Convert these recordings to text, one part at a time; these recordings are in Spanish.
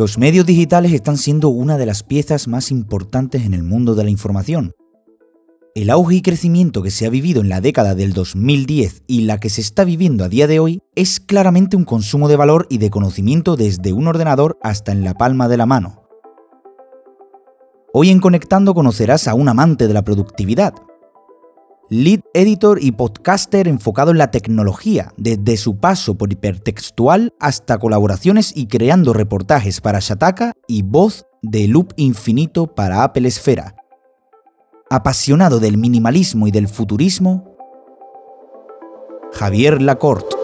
Los medios digitales están siendo una de las piezas más importantes en el mundo de la información. El auge y crecimiento que se ha vivido en la década del 2010 y la que se está viviendo a día de hoy es claramente un consumo de valor y de conocimiento desde un ordenador hasta en la palma de la mano. Hoy en Conectando conocerás a un amante de la productividad, lead editor y podcaster enfocado en la tecnología, desde su paso por hipertextual hasta colaboraciones y creando reportajes para Shataka y voz de loop infinito para Apple Esfera. Apasionado del minimalismo y del futurismo, Javier Lacorte.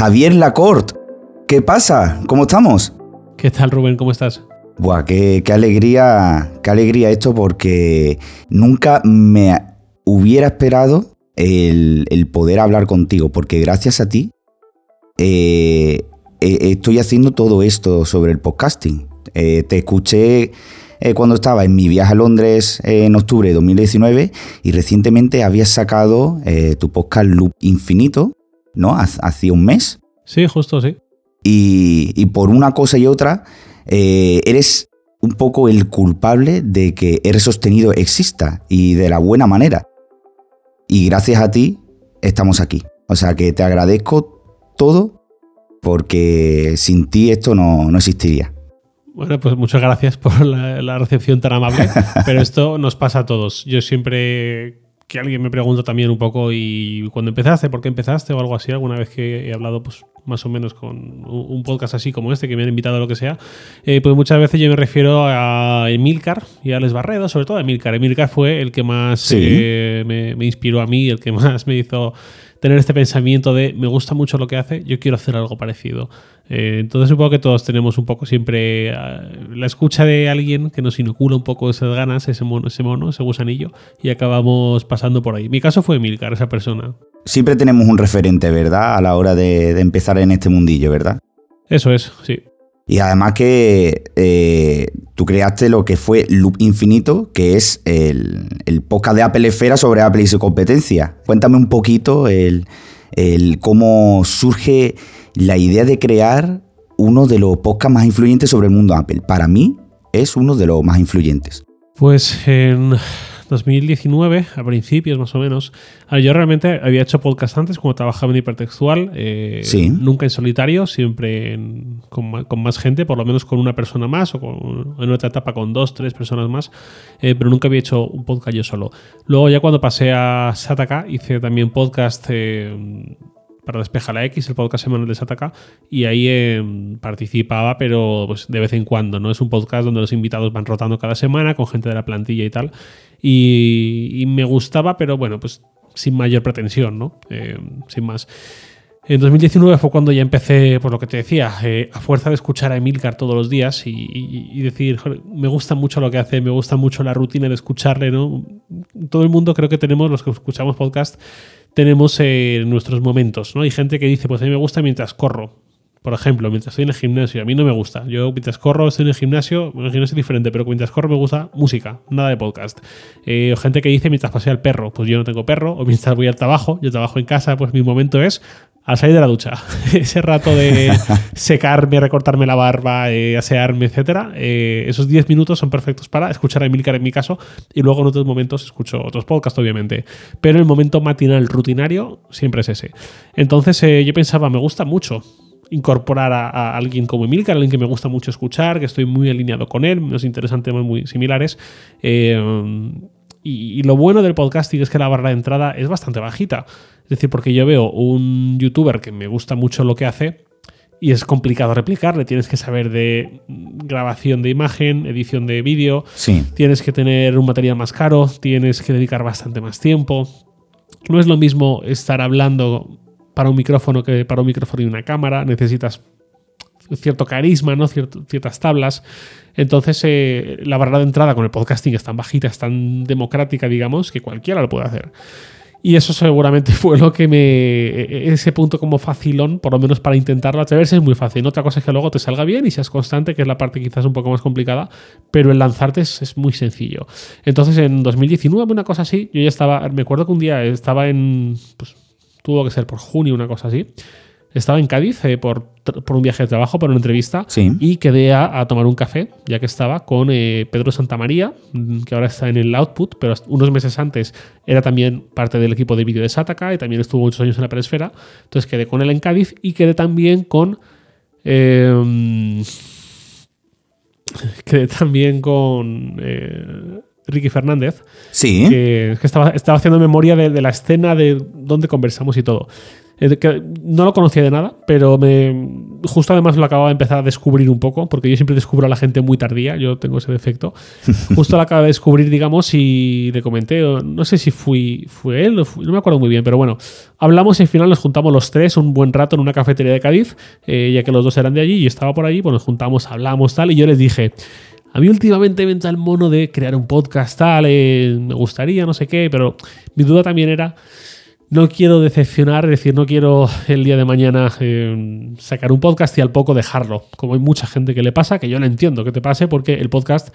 Javier Lacorte. ¿Qué pasa? ¿Cómo estamos? ¿Qué tal, Rubén? ¿Cómo estás? Buah, qué, alegría, qué alegría esto porque nunca me hubiera esperado el, poder hablar contigo, porque gracias a ti eh, eh, estoy haciendo todo esto sobre el podcasting. Eh, te escuché cuando estaba en mi viaje a Londres en octubre de 2019 y recientemente habías sacado tu podcast Loop Infinito, ¿no? Hacía un mes. Sí, justo, sí. Y, por una cosa y otra, eh, eres un poco el culpable de que eres sostenido exista y de la buena manera. Y gracias a ti estamos aquí. O sea que te agradezco todo porque sin ti esto no, existiría. Bueno, pues muchas gracias por la, la recepción tan amable, pero esto nos pasa a todos. Yo siempre que alguien me pregunta también un poco y cuando empezaste, por qué empezaste o algo así, alguna vez que he hablado pues más o menos con un podcast así como este, que me han invitado a lo que sea, eh, pues muchas veces yo me refiero a Emilcar y a Les Barredo, sobre todo a Emilcar. Emilcar fue el que más eh, me, me, inspiró a mí, el que más me hizo tener este pensamiento de me gusta mucho lo que hace, yo quiero hacer algo parecido. Eh, entonces supongo que todos tenemos un poco siempre ah, la escucha de alguien que nos inocula un poco esas ganas, ese mono, ese mono, ese gusanillo, y acabamos pasando por ahí. Mi caso fue Milcar, esa persona. Siempre tenemos un referente, ¿verdad? A la hora de, de empezar en este mundillo, ¿verdad? Eso es, sí. Y además que eh, tú creaste lo que fue Loop Infinito, que es el, el, podcast de Apple Esfera sobre Apple y su competencia. Cuéntame un poquito el, cómo surge la idea de crear uno de los podcasts más influyentes sobre el mundo Apple. Para mí es uno de los más influyentes. Pues en 2019, a principios más o menos. Yo realmente había hecho podcast antes cuando trabajaba en hipertextual, eh, nunca en solitario, siempre con, más gente, por lo menos con una persona más o con, en otra etapa con dos, tres personas más, eh, pero nunca había hecho un podcast yo solo. Luego ya cuando pasé a Sataka hice también podcast... Eh, para Despeja la X, el podcast semanal de Sataka, y ahí em, participaba, pero pues de vez en cuando, ¿no? Es un podcast donde los invitados van rotando cada semana con gente de la plantilla y tal, y, me gustaba, pero bueno, pues sin mayor pretensión, ¿no? Em, sin más. En 2019 fue cuando ya empecé, por lo que te decía, eh, a fuerza de escuchar a Emilcar todos los días y, decir, me gusta mucho lo que hace, me gusta mucho la rutina de escucharle, ¿no? Todo el mundo creo que tenemos, los que escuchamos podcast, tenemos eh, nuestros momentos, ¿no? Hay gente que dice, pues a mí me gusta mientras corro. Por ejemplo, mientras estoy en el gimnasio, a mí no me gusta. Yo mientras corro estoy en el gimnasio, en el gimnasio es diferente, pero mientras corro me gusta música, nada de podcast. Eh, gente que dice mientras paseo al perro, pues yo no tengo perro, o mientras voy al trabajo, yo trabajo en casa, pues mi momento es al salir de la ducha. Ese rato de secarme, recortarme la barba, eh, asearme, etcétera, eh, esos 10 minutos son perfectos para escuchar a Emilcar en mi caso y luego en otros momentos escucho otros podcasts, obviamente. Pero el momento matinal rutinario siempre es ese. Entonces eh, yo pensaba, me gusta mucho incorporar a, alguien como Emilcar, alguien que me gusta mucho escuchar, que estoy muy alineado con él, nos interesan temas muy similares. y, lo bueno del podcasting es que la barra de entrada es bastante bajita. Es decir, porque yo veo un youtuber que me gusta mucho lo que hace y es complicado replicarle. Tienes que saber de grabación de imagen, edición de vídeo. Sí. Tienes que tener un material más caro, tienes que dedicar bastante más tiempo. No es lo mismo estar hablando para un micrófono que para un micrófono y una cámara. Necesitas cierto carisma, ¿no? ciertas tablas. Entonces, eh, la barrera de entrada con el podcasting es tan bajita, es tan democrática, digamos, que cualquiera lo puede hacer. Y eso seguramente fue lo que me. E, ese punto como facilón, por lo menos para intentarlo atreverse, es muy fácil. Otra cosa es que luego te salga bien y seas constante, que es la parte quizás un poco más complicada, pero el lanzarte es, muy sencillo. Entonces en 2019, una cosa así, yo ya estaba. Me acuerdo que un día estaba en. Pues tuvo que ser por junio, una cosa así estaba en Cádiz eh, por, un viaje de trabajo, por una entrevista, y quedé a, tomar un café, ya que estaba con eh, Pedro Santamaría, mm, que ahora está en el Output, pero unos meses antes era también parte del equipo de vídeo de Sataka y también estuvo muchos años en la Peresfera. Entonces quedé con él en Cádiz y quedé también con. Em, quedé también con. Eh, Ricky Fernández. Sí. Que, estaba, estaba, haciendo memoria de, de, la escena de donde conversamos y todo no lo conocía de nada, pero me, justo además lo acababa de empezar a descubrir un poco, porque yo siempre descubro a la gente muy tardía, yo tengo ese defecto. Justo lo acababa de descubrir, digamos, y le comenté, no sé si fui, fue él, no me acuerdo muy bien, pero bueno, hablamos y al final nos juntamos los tres un buen rato en una cafetería de Cádiz, eh, ya que los dos eran de allí y yo estaba por allí, pues nos juntamos, hablamos tal, y yo les dije, a mí últimamente me entra el mono de crear un podcast tal, eh, me gustaría, no sé qué, pero mi duda también era no quiero decepcionar, es decir, no quiero el día de mañana eh, sacar un podcast y al poco dejarlo, como hay mucha gente que le pasa, que yo lo entiendo que te pase, porque el podcast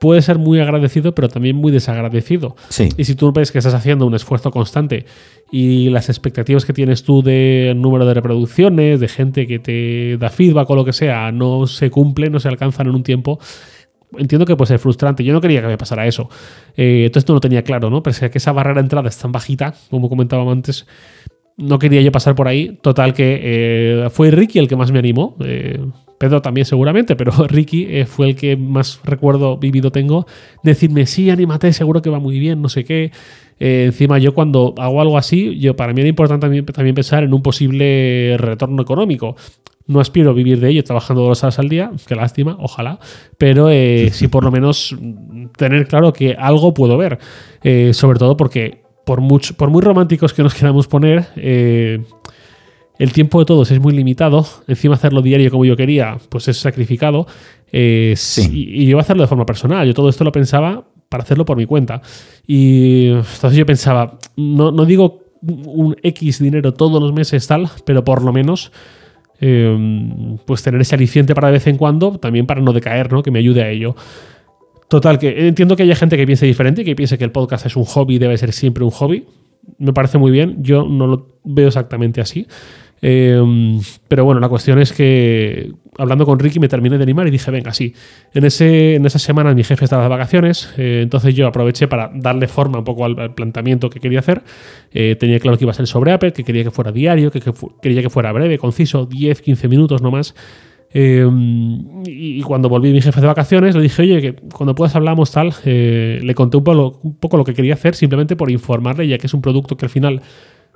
puede ser muy agradecido, pero también muy desagradecido. Y si tú ves que estás haciendo un esfuerzo constante y las expectativas que tienes tú de número de reproducciones, de gente que te da feedback o lo que sea, no se cumplen, no se alcanzan en un tiempo, entiendo que puede ser frustrante. Yo no quería que me pasara eso. Eh, entonces no lo tenía claro, ¿no? Pero es que esa barrera de entrada es tan bajita, como comentábamos antes, no quería yo pasar por ahí. Total que eh, fue Ricky el que más me animó. Eh, Pedro también seguramente, pero Ricky fue el que más recuerdo vivido tengo. Decirme, sí, anímate, seguro que va muy bien, no sé qué. encima yo cuando hago algo así, yo para mí era importante también, también pensar en un posible retorno económico. No aspiro a vivir de ello trabajando dos horas al día, qué lástima, ojalá, pero eh, sí por lo menos tener claro que algo puedo ver, eh, sobre todo porque por, mucho, por muy románticos que nos queramos poner, eh, el tiempo de todos es muy limitado, encima hacerlo diario como yo quería, pues es sacrificado, y, y, yo voy a hacerlo de forma personal, yo todo esto lo pensaba para hacerlo por mi cuenta. Y entonces yo pensaba, no, no digo un X dinero todos los meses tal, pero por lo menos Em, pues tener ese aliciente para de vez en cuando, también para no decaer, ¿no? Que me ayude a ello. Total, que entiendo que haya gente que piense diferente, que piense que el podcast es un hobby debe ser siempre un hobby. Me parece muy bien, yo no lo veo exactamente así. Em, pero bueno, la cuestión es que hablando con Ricky me terminé de animar y dije, venga, sí. En, ese, en esas semanas mi jefe estaba de vacaciones, eh, entonces yo aproveché para darle forma un poco al, planteamiento que quería hacer. Eh, tenía claro que iba a ser sobre Apple, que quería que fuera diario, que, quería que fuera breve, conciso, 10, 15 minutos no más. Em, y cuando volví mi jefe de vacaciones, le dije, oye, que cuando puedas hablamos tal, eh, le conté un poco, un poco lo que quería hacer, simplemente por informarle, ya que es un producto que al final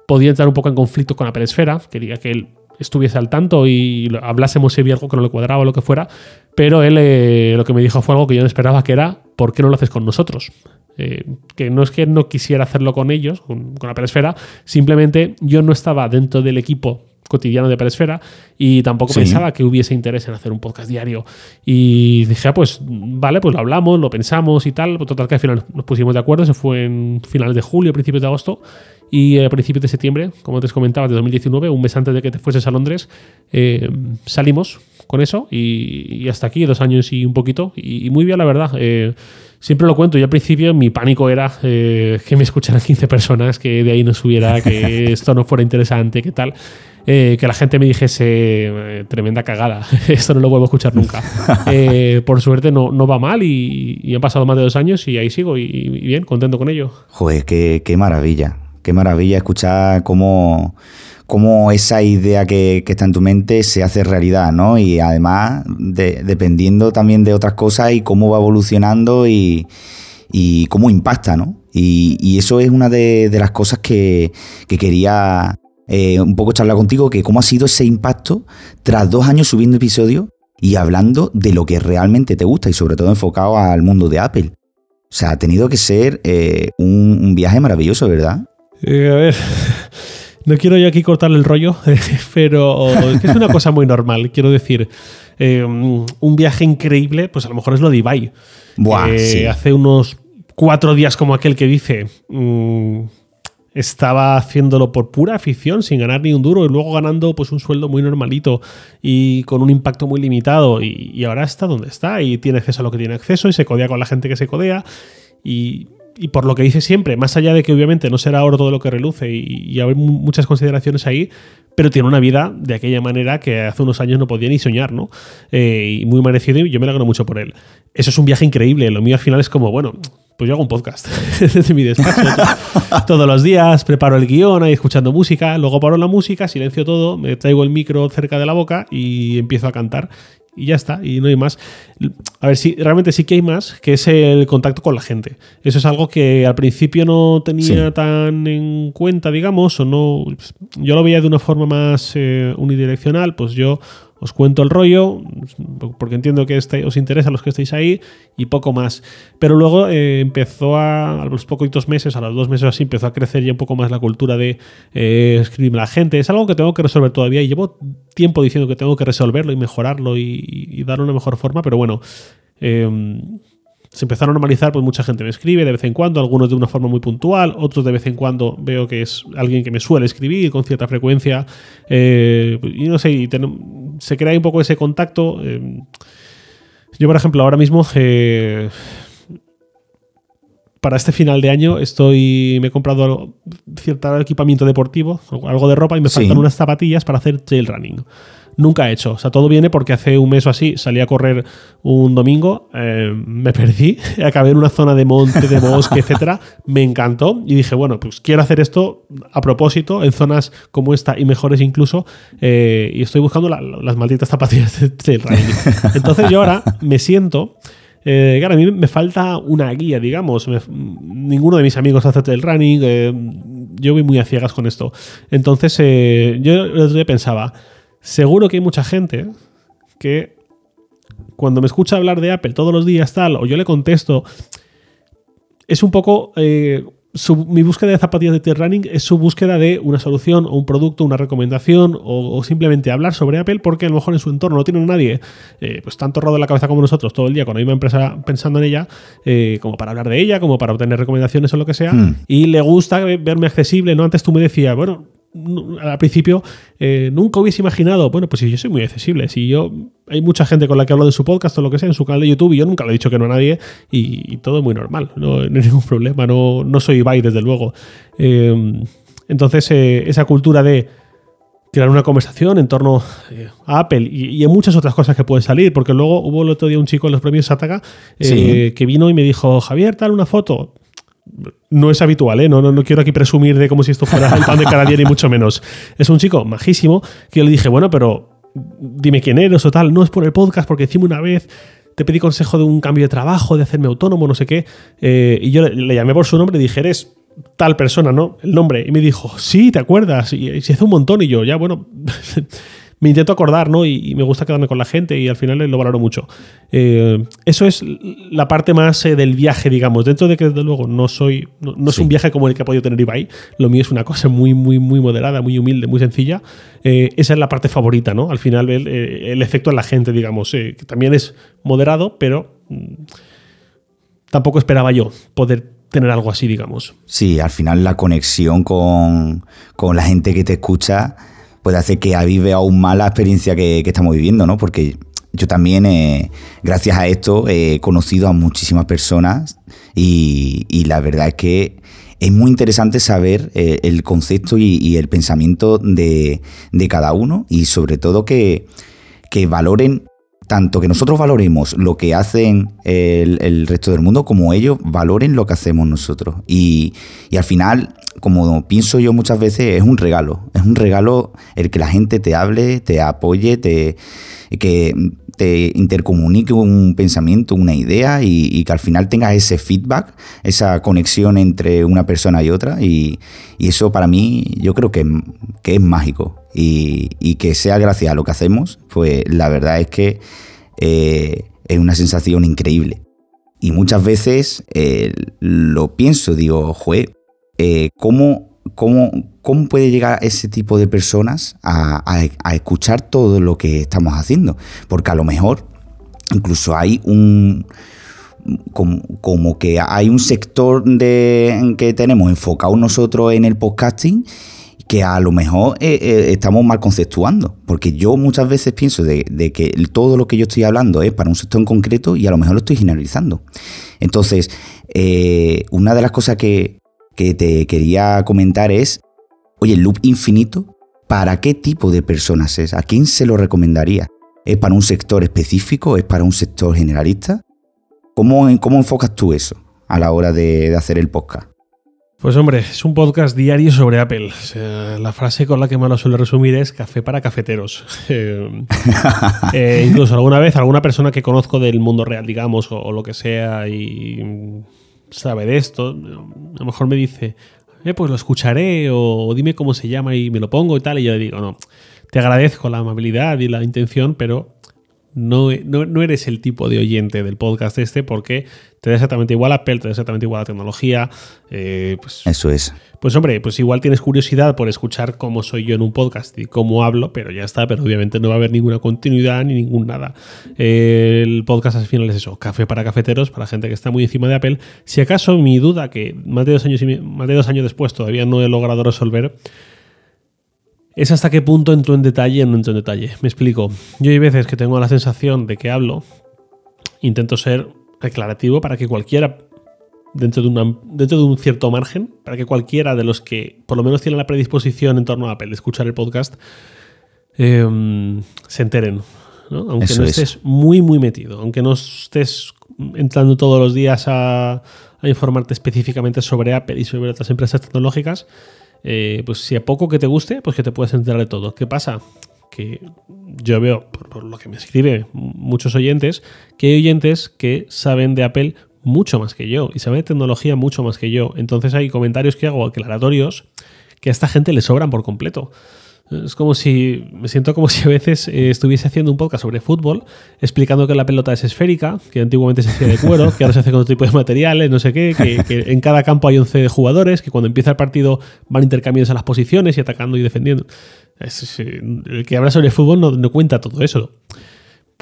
podía entrar un poco en conflicto con la Peresfera, quería que él estuviese al tanto y hablásemos si había algo que no le cuadraba o lo que fuera, pero él eh, lo que me dijo fue algo que yo no esperaba, que era, ¿por qué no lo haces con nosotros? Eh, que no es que no quisiera hacerlo con ellos, con, la Peresfera, simplemente yo no estaba dentro del equipo cotidiano de Peresfera y tampoco pensaba que hubiese interés en hacer un podcast diario. Y dije, ah, pues vale, pues lo hablamos, lo pensamos y tal. Total que al final nos pusimos de acuerdo, se fue en finales de julio, principios de agosto y a principios de septiembre, como te comentaba, de 2019, un mes antes de que te fueses a Londres, eh, salimos con eso y, hasta aquí, dos años y un poquito. Y, muy bien, la verdad. Eh, siempre lo cuento. Yo al principio mi pánico era eh, que me escucharan 15 personas, que de ahí no subiera, que esto no fuera interesante, que tal. Que la gente me dijese tremenda cagada, esto no lo vuelvo a escuchar nunca. por suerte no, no va mal y, han pasado más de dos años y ahí sigo y, bien, contento con ello. Joder, qué, qué maravilla qué maravilla escuchar cómo, cómo esa idea que, está en tu mente se hace realidad, ¿no? Y además, dependiendo también de otras cosas y cómo va evolucionando y, cómo impacta, ¿no? Y, eso es una de, las cosas que, quería eh, un poco charlar contigo, que cómo ha sido ese impacto tras dos años subiendo episodios y hablando de lo que realmente te gusta y sobre todo enfocado al mundo de Apple. O sea, ha tenido que ser eh, un viaje maravilloso, ¿verdad? Eh, a ver, No quiero yo aquí cortarle el rollo, pero es una cosa muy normal. Quiero decir, eh, un viaje increíble, pues a lo mejor es lo de Ibai. Buah, Hace unos cuatro días como aquel que dice... Mm, estaba haciéndolo por pura afición, sin ganar ni un duro, y luego ganando pues un sueldo muy normalito y con un impacto muy limitado. Y, ahora está donde está y tiene acceso a lo que tiene acceso y se codea con la gente que se codea. Y, por lo que dice siempre, más allá de que obviamente no será oro todo lo que reluce y, hay muchas consideraciones ahí, pero tiene una vida de aquella manera que hace unos años no podía ni soñar, ¿no? Eh, y muy merecido y yo me alegro mucho por él. Eso es un viaje increíble. Lo mío al final es como, bueno, pues yo hago un podcast desde mi despacho. Todos los días preparo el guion ahí escuchando música, luego paro la música, silencio todo, me traigo el micro cerca de la boca y empiezo a cantar. Y ya está, y no hay más. A ver, si realmente sí que hay más, que es el contacto con la gente. Eso es algo que al principio no tenía tan en cuenta, digamos, o no. Yo lo veía de una forma más eh, unidireccional, pues yo os cuento el rollo, porque entiendo que este, os interesa los que estáis ahí, y poco más. Pero luego eh, empezó a, a los poquitos meses, a los dos meses así, empezó a crecer ya un poco más la cultura de eh, escribirme a la gente. Es algo que tengo que resolver todavía y llevo tiempo diciendo que tengo que resolverlo y mejorarlo y, y darle una mejor forma, pero bueno. Eh, se empezaron a normalizar, pues mucha gente me escribe de vez en cuando, algunos de una forma muy puntual, otros de vez en cuando veo que es alguien que me suele escribir con cierta frecuencia. Eh, y no sé, se crea un poco ese contacto. Eh, yo, por ejemplo, ahora mismo, eh, para este final de año, estoy me he comprado cierto equipamiento deportivo, algo de ropa, y me faltan unas zapatillas para hacer trail running nunca he hecho. O sea, todo viene porque hace un mes o así salí a correr un domingo, eh, me perdí, acabé en una zona de monte, de bosque, etcétera. Me encantó y dije, bueno, pues quiero hacer esto a propósito en zonas como esta y mejores incluso. Eh, y estoy buscando las malditas zapatillas de trail Entonces yo ahora me siento. Eh, claro, a mí me falta una guía, digamos. ninguno de mis amigos hace trail running. Eh, yo voy muy a ciegas con esto. Entonces, yo el otro día pensaba, Seguro que hay mucha gente que cuando me escucha hablar de Apple todos los días tal, o yo le contesto, es un poco... Eh, mi búsqueda de zapatillas de trail running es su búsqueda de una solución o un producto, una recomendación o, simplemente hablar sobre Apple porque a lo mejor en su entorno no tiene nadie eh, pues tanto rodo en la cabeza como nosotros todo el día con la misma empresa pensando en ella eh, como para hablar de ella, como para obtener recomendaciones o lo que sea hmm. y le gusta verme accesible, ¿no? Antes tú me decías, bueno, al principio eh, nunca hubiese imaginado, bueno, pues si yo soy muy accesible, si yo hay mucha gente con la que hablo de su podcast o lo que sea en su canal de YouTube y yo nunca le he dicho que no a nadie y, todo es muy normal, no, hay ningún problema, no, no soy Ibai desde luego. Em, entonces eh, esa cultura de crear una conversación en torno eh, a Apple y, en muchas otras cosas que pueden salir, porque luego hubo el otro día un chico en los premios Sataka que vino y me dijo, Javier, tal una foto no es habitual, ¿eh? no, no, no, quiero aquí presumir de como si esto fuera el pan de cada día, ni mucho menos. Es un chico majísimo que yo le dije, bueno, pero dime quién eres o tal. No es por el podcast, porque encima una vez te pedí consejo de un cambio de trabajo, de hacerme autónomo, no sé qué. Eh, y yo le, llamé por su nombre y dije, eres tal persona, ¿no? El nombre. Y me dijo, sí, ¿te acuerdas? Y, se hace un montón. Y yo, ya, bueno. me intento acordar, ¿no? Y, me gusta quedarme con la gente y al final lo valoro mucho. Eh, eso es la parte más eh, del viaje, digamos. Dentro de que, desde luego, no soy. No, es un viaje como el que ha podido tener Ibai. Lo mío es una cosa muy, muy, muy moderada, muy humilde, muy sencilla. Eh, esa es la parte favorita, ¿no? Al final, el, el efecto en la gente, digamos, que también es moderado, pero mm, tampoco esperaba yo poder tener algo así, digamos. Sí, al final la conexión con, con la gente que te escucha puede hacer que avive aún más la experiencia que, estamos viviendo, ¿no? Porque yo también, eh, gracias a esto, he conocido a muchísimas personas y, la verdad es que es muy interesante saber eh, el concepto y, el pensamiento de, cada uno y sobre todo que, que valoren tanto que nosotros valoremos lo que hacen el, resto del mundo como ellos valoren lo que hacemos nosotros. Y, y, al final, como pienso yo muchas veces, es un regalo. Es un regalo el que la gente te hable, te apoye, te, que te intercomunique un pensamiento, una idea y, que al final tengas ese feedback, esa conexión entre una persona y otra. Y, eso para mí yo creo que, que es mágico y, que sea gracias a lo que hacemos, pues la verdad es que eh, es una sensación increíble. Y muchas veces eh, lo pienso, digo, joder, eh, ¿cómo, ¿cómo puede llegar ese tipo de personas a, escuchar todo lo que estamos haciendo? Porque a lo mejor incluso hay un... Como, que hay un sector de, que tenemos enfocado nosotros en el podcasting que a lo mejor eh, eh, estamos mal conceptuando, porque yo muchas veces pienso de, que todo lo que yo estoy hablando es para un sector en concreto y a lo mejor lo estoy generalizando. Entonces, eh, una de las cosas que, que te quería comentar es Oye, el loop infinito, ¿para qué tipo de personas es? ¿A quién se lo recomendaría? ¿Es para un sector específico? ¿Es para un sector generalista? ¿Cómo, cómo enfocas tú eso a la hora de, hacer el podcast? Pues hombre, es un podcast diario sobre Apple. la frase con la que más lo suelo resumir es café para cafeteros. Eh, eh, incluso alguna vez alguna persona que conozco del mundo real, digamos, o, lo que sea, y sabe de esto, a lo mejor me dice, eh, pues lo escucharé o dime cómo se llama y me lo pongo y tal. Y yo le digo, no, te agradezco la amabilidad y la intención, pero no, no, eres el tipo de oyente del podcast este porque te da exactamente igual Apple, te da exactamente igual la tecnología. Eh, pues, Eso es. Pues hombre, pues igual tienes curiosidad por escuchar cómo soy yo en un podcast y cómo hablo, pero ya está, pero obviamente no va a haber ninguna continuidad ni ningún nada. el podcast al final es eso, café para cafeteros, para gente que está muy encima de Apple. Si acaso mi duda, que más de dos años, y, más de dos años después todavía no he logrado resolver, es hasta qué punto entro en detalle o no entro en detalle. Me explico. Yo hay veces que tengo la sensación de que hablo, intento ser declarativo para que cualquiera, dentro de, una, dentro de un cierto margen, para que cualquiera de los que por lo menos tienen la predisposición en torno a Apple de escuchar el podcast, em, se enteren. Aunque no estés muy, muy metido, aunque no estés entrando todos los días a, a informarte específicamente sobre Apple y sobre otras empresas tecnológicas, eh, pues si a poco que te guste, pues que te puedes enterar de todo. ¿Qué pasa? Que yo veo, por, lo que me escriben muchos oyentes, que hay oyentes que saben de Apple mucho más que yo y saben de tecnología mucho más que yo. Entonces hay comentarios que hago aclaratorios que a esta gente le sobran por completo. Es como si, me siento como si a veces eh, estuviese haciendo un podcast sobre fútbol, explicando que la pelota es esférica, que antiguamente se hacía de cuero, que ahora se hace con otro tipo de materiales, no sé qué, que, en cada campo hay 11 jugadores, que cuando empieza el partido van intercambiándose a las posiciones y atacando y defendiendo. el que habla sobre fútbol no, no cuenta todo eso.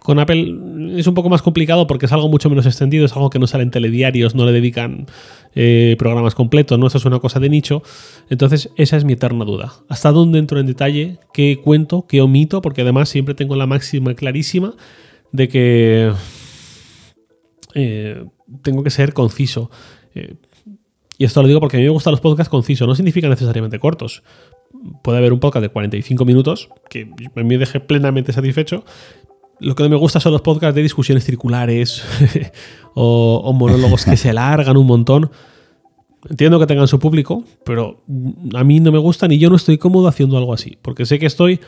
Con Apple es un poco más complicado porque es algo mucho menos extendido, es algo que no sale en telediarios, no le dedican eh, programas completos, ¿no? Eso es una cosa de nicho. Entonces, esa es mi eterna duda. ¿Hasta dónde entro en detalle? ¿Qué cuento? ¿Qué omito? Porque además siempre tengo la máxima clarísima de que eh, tengo que ser conciso. Eh, y esto lo digo porque a mí me gustan los podcasts concisos, no significa necesariamente cortos. Puede haber un podcast de 45 minutos que me deje plenamente satisfecho lo que no me gusta son los podcasts de discusiones circulares o, monólogos que se alargan un montón. Entiendo que tengan su público, pero a mí no me gustan y yo no estoy cómodo haciendo algo así, porque sé que estoy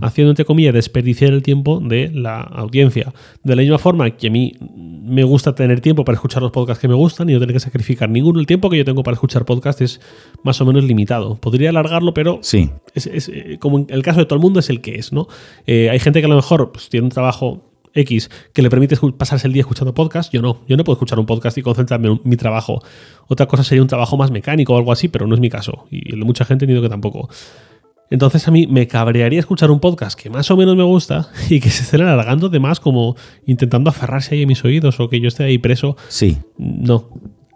haciendo, entre comillas, desperdiciar el tiempo de la audiencia. De la misma forma que a mí me gusta tener tiempo para escuchar los podcasts que me gustan y no tener que sacrificar ninguno. El tiempo que yo tengo para escuchar podcasts es más o menos limitado. Podría alargarlo, pero sí. es, eh, como en el caso de todo el mundo es el que es, ¿no? Eh, hay gente que a lo mejor pues, tiene un trabajo X que le permite pasarse el día escuchando podcast, yo no. Yo no puedo escuchar un podcast y concentrarme en mi trabajo. Otra cosa sería un trabajo más mecánico o algo así, pero no es mi caso. Y mucha gente entiendo que tampoco. Entonces a mí me cabrearía escuchar un podcast que más o menos me gusta y que se estén alargando de más como intentando aferrarse ahí a mis oídos o que yo esté ahí preso. Sí. No.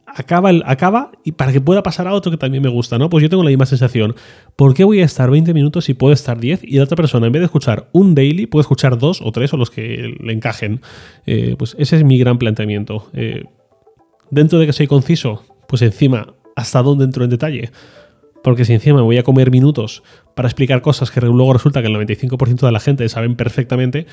Acaba, el, acaba y para que pueda pasar a otro que también me gusta, ¿no? Pues yo tengo la misma sensación. ¿Por qué voy a estar 20 minutos si puedo estar 10 y la otra persona en vez de escuchar un daily puede escuchar dos o tres o los que le encajen? Eh, pues ese es mi gran planteamiento. Eh, dentro de que soy conciso, pues encima, ¿hasta dónde entro en detalle? Porque si encima me voy a comer minutos para explicar cosas que luego resulta que el 95% de la gente saben perfectamente,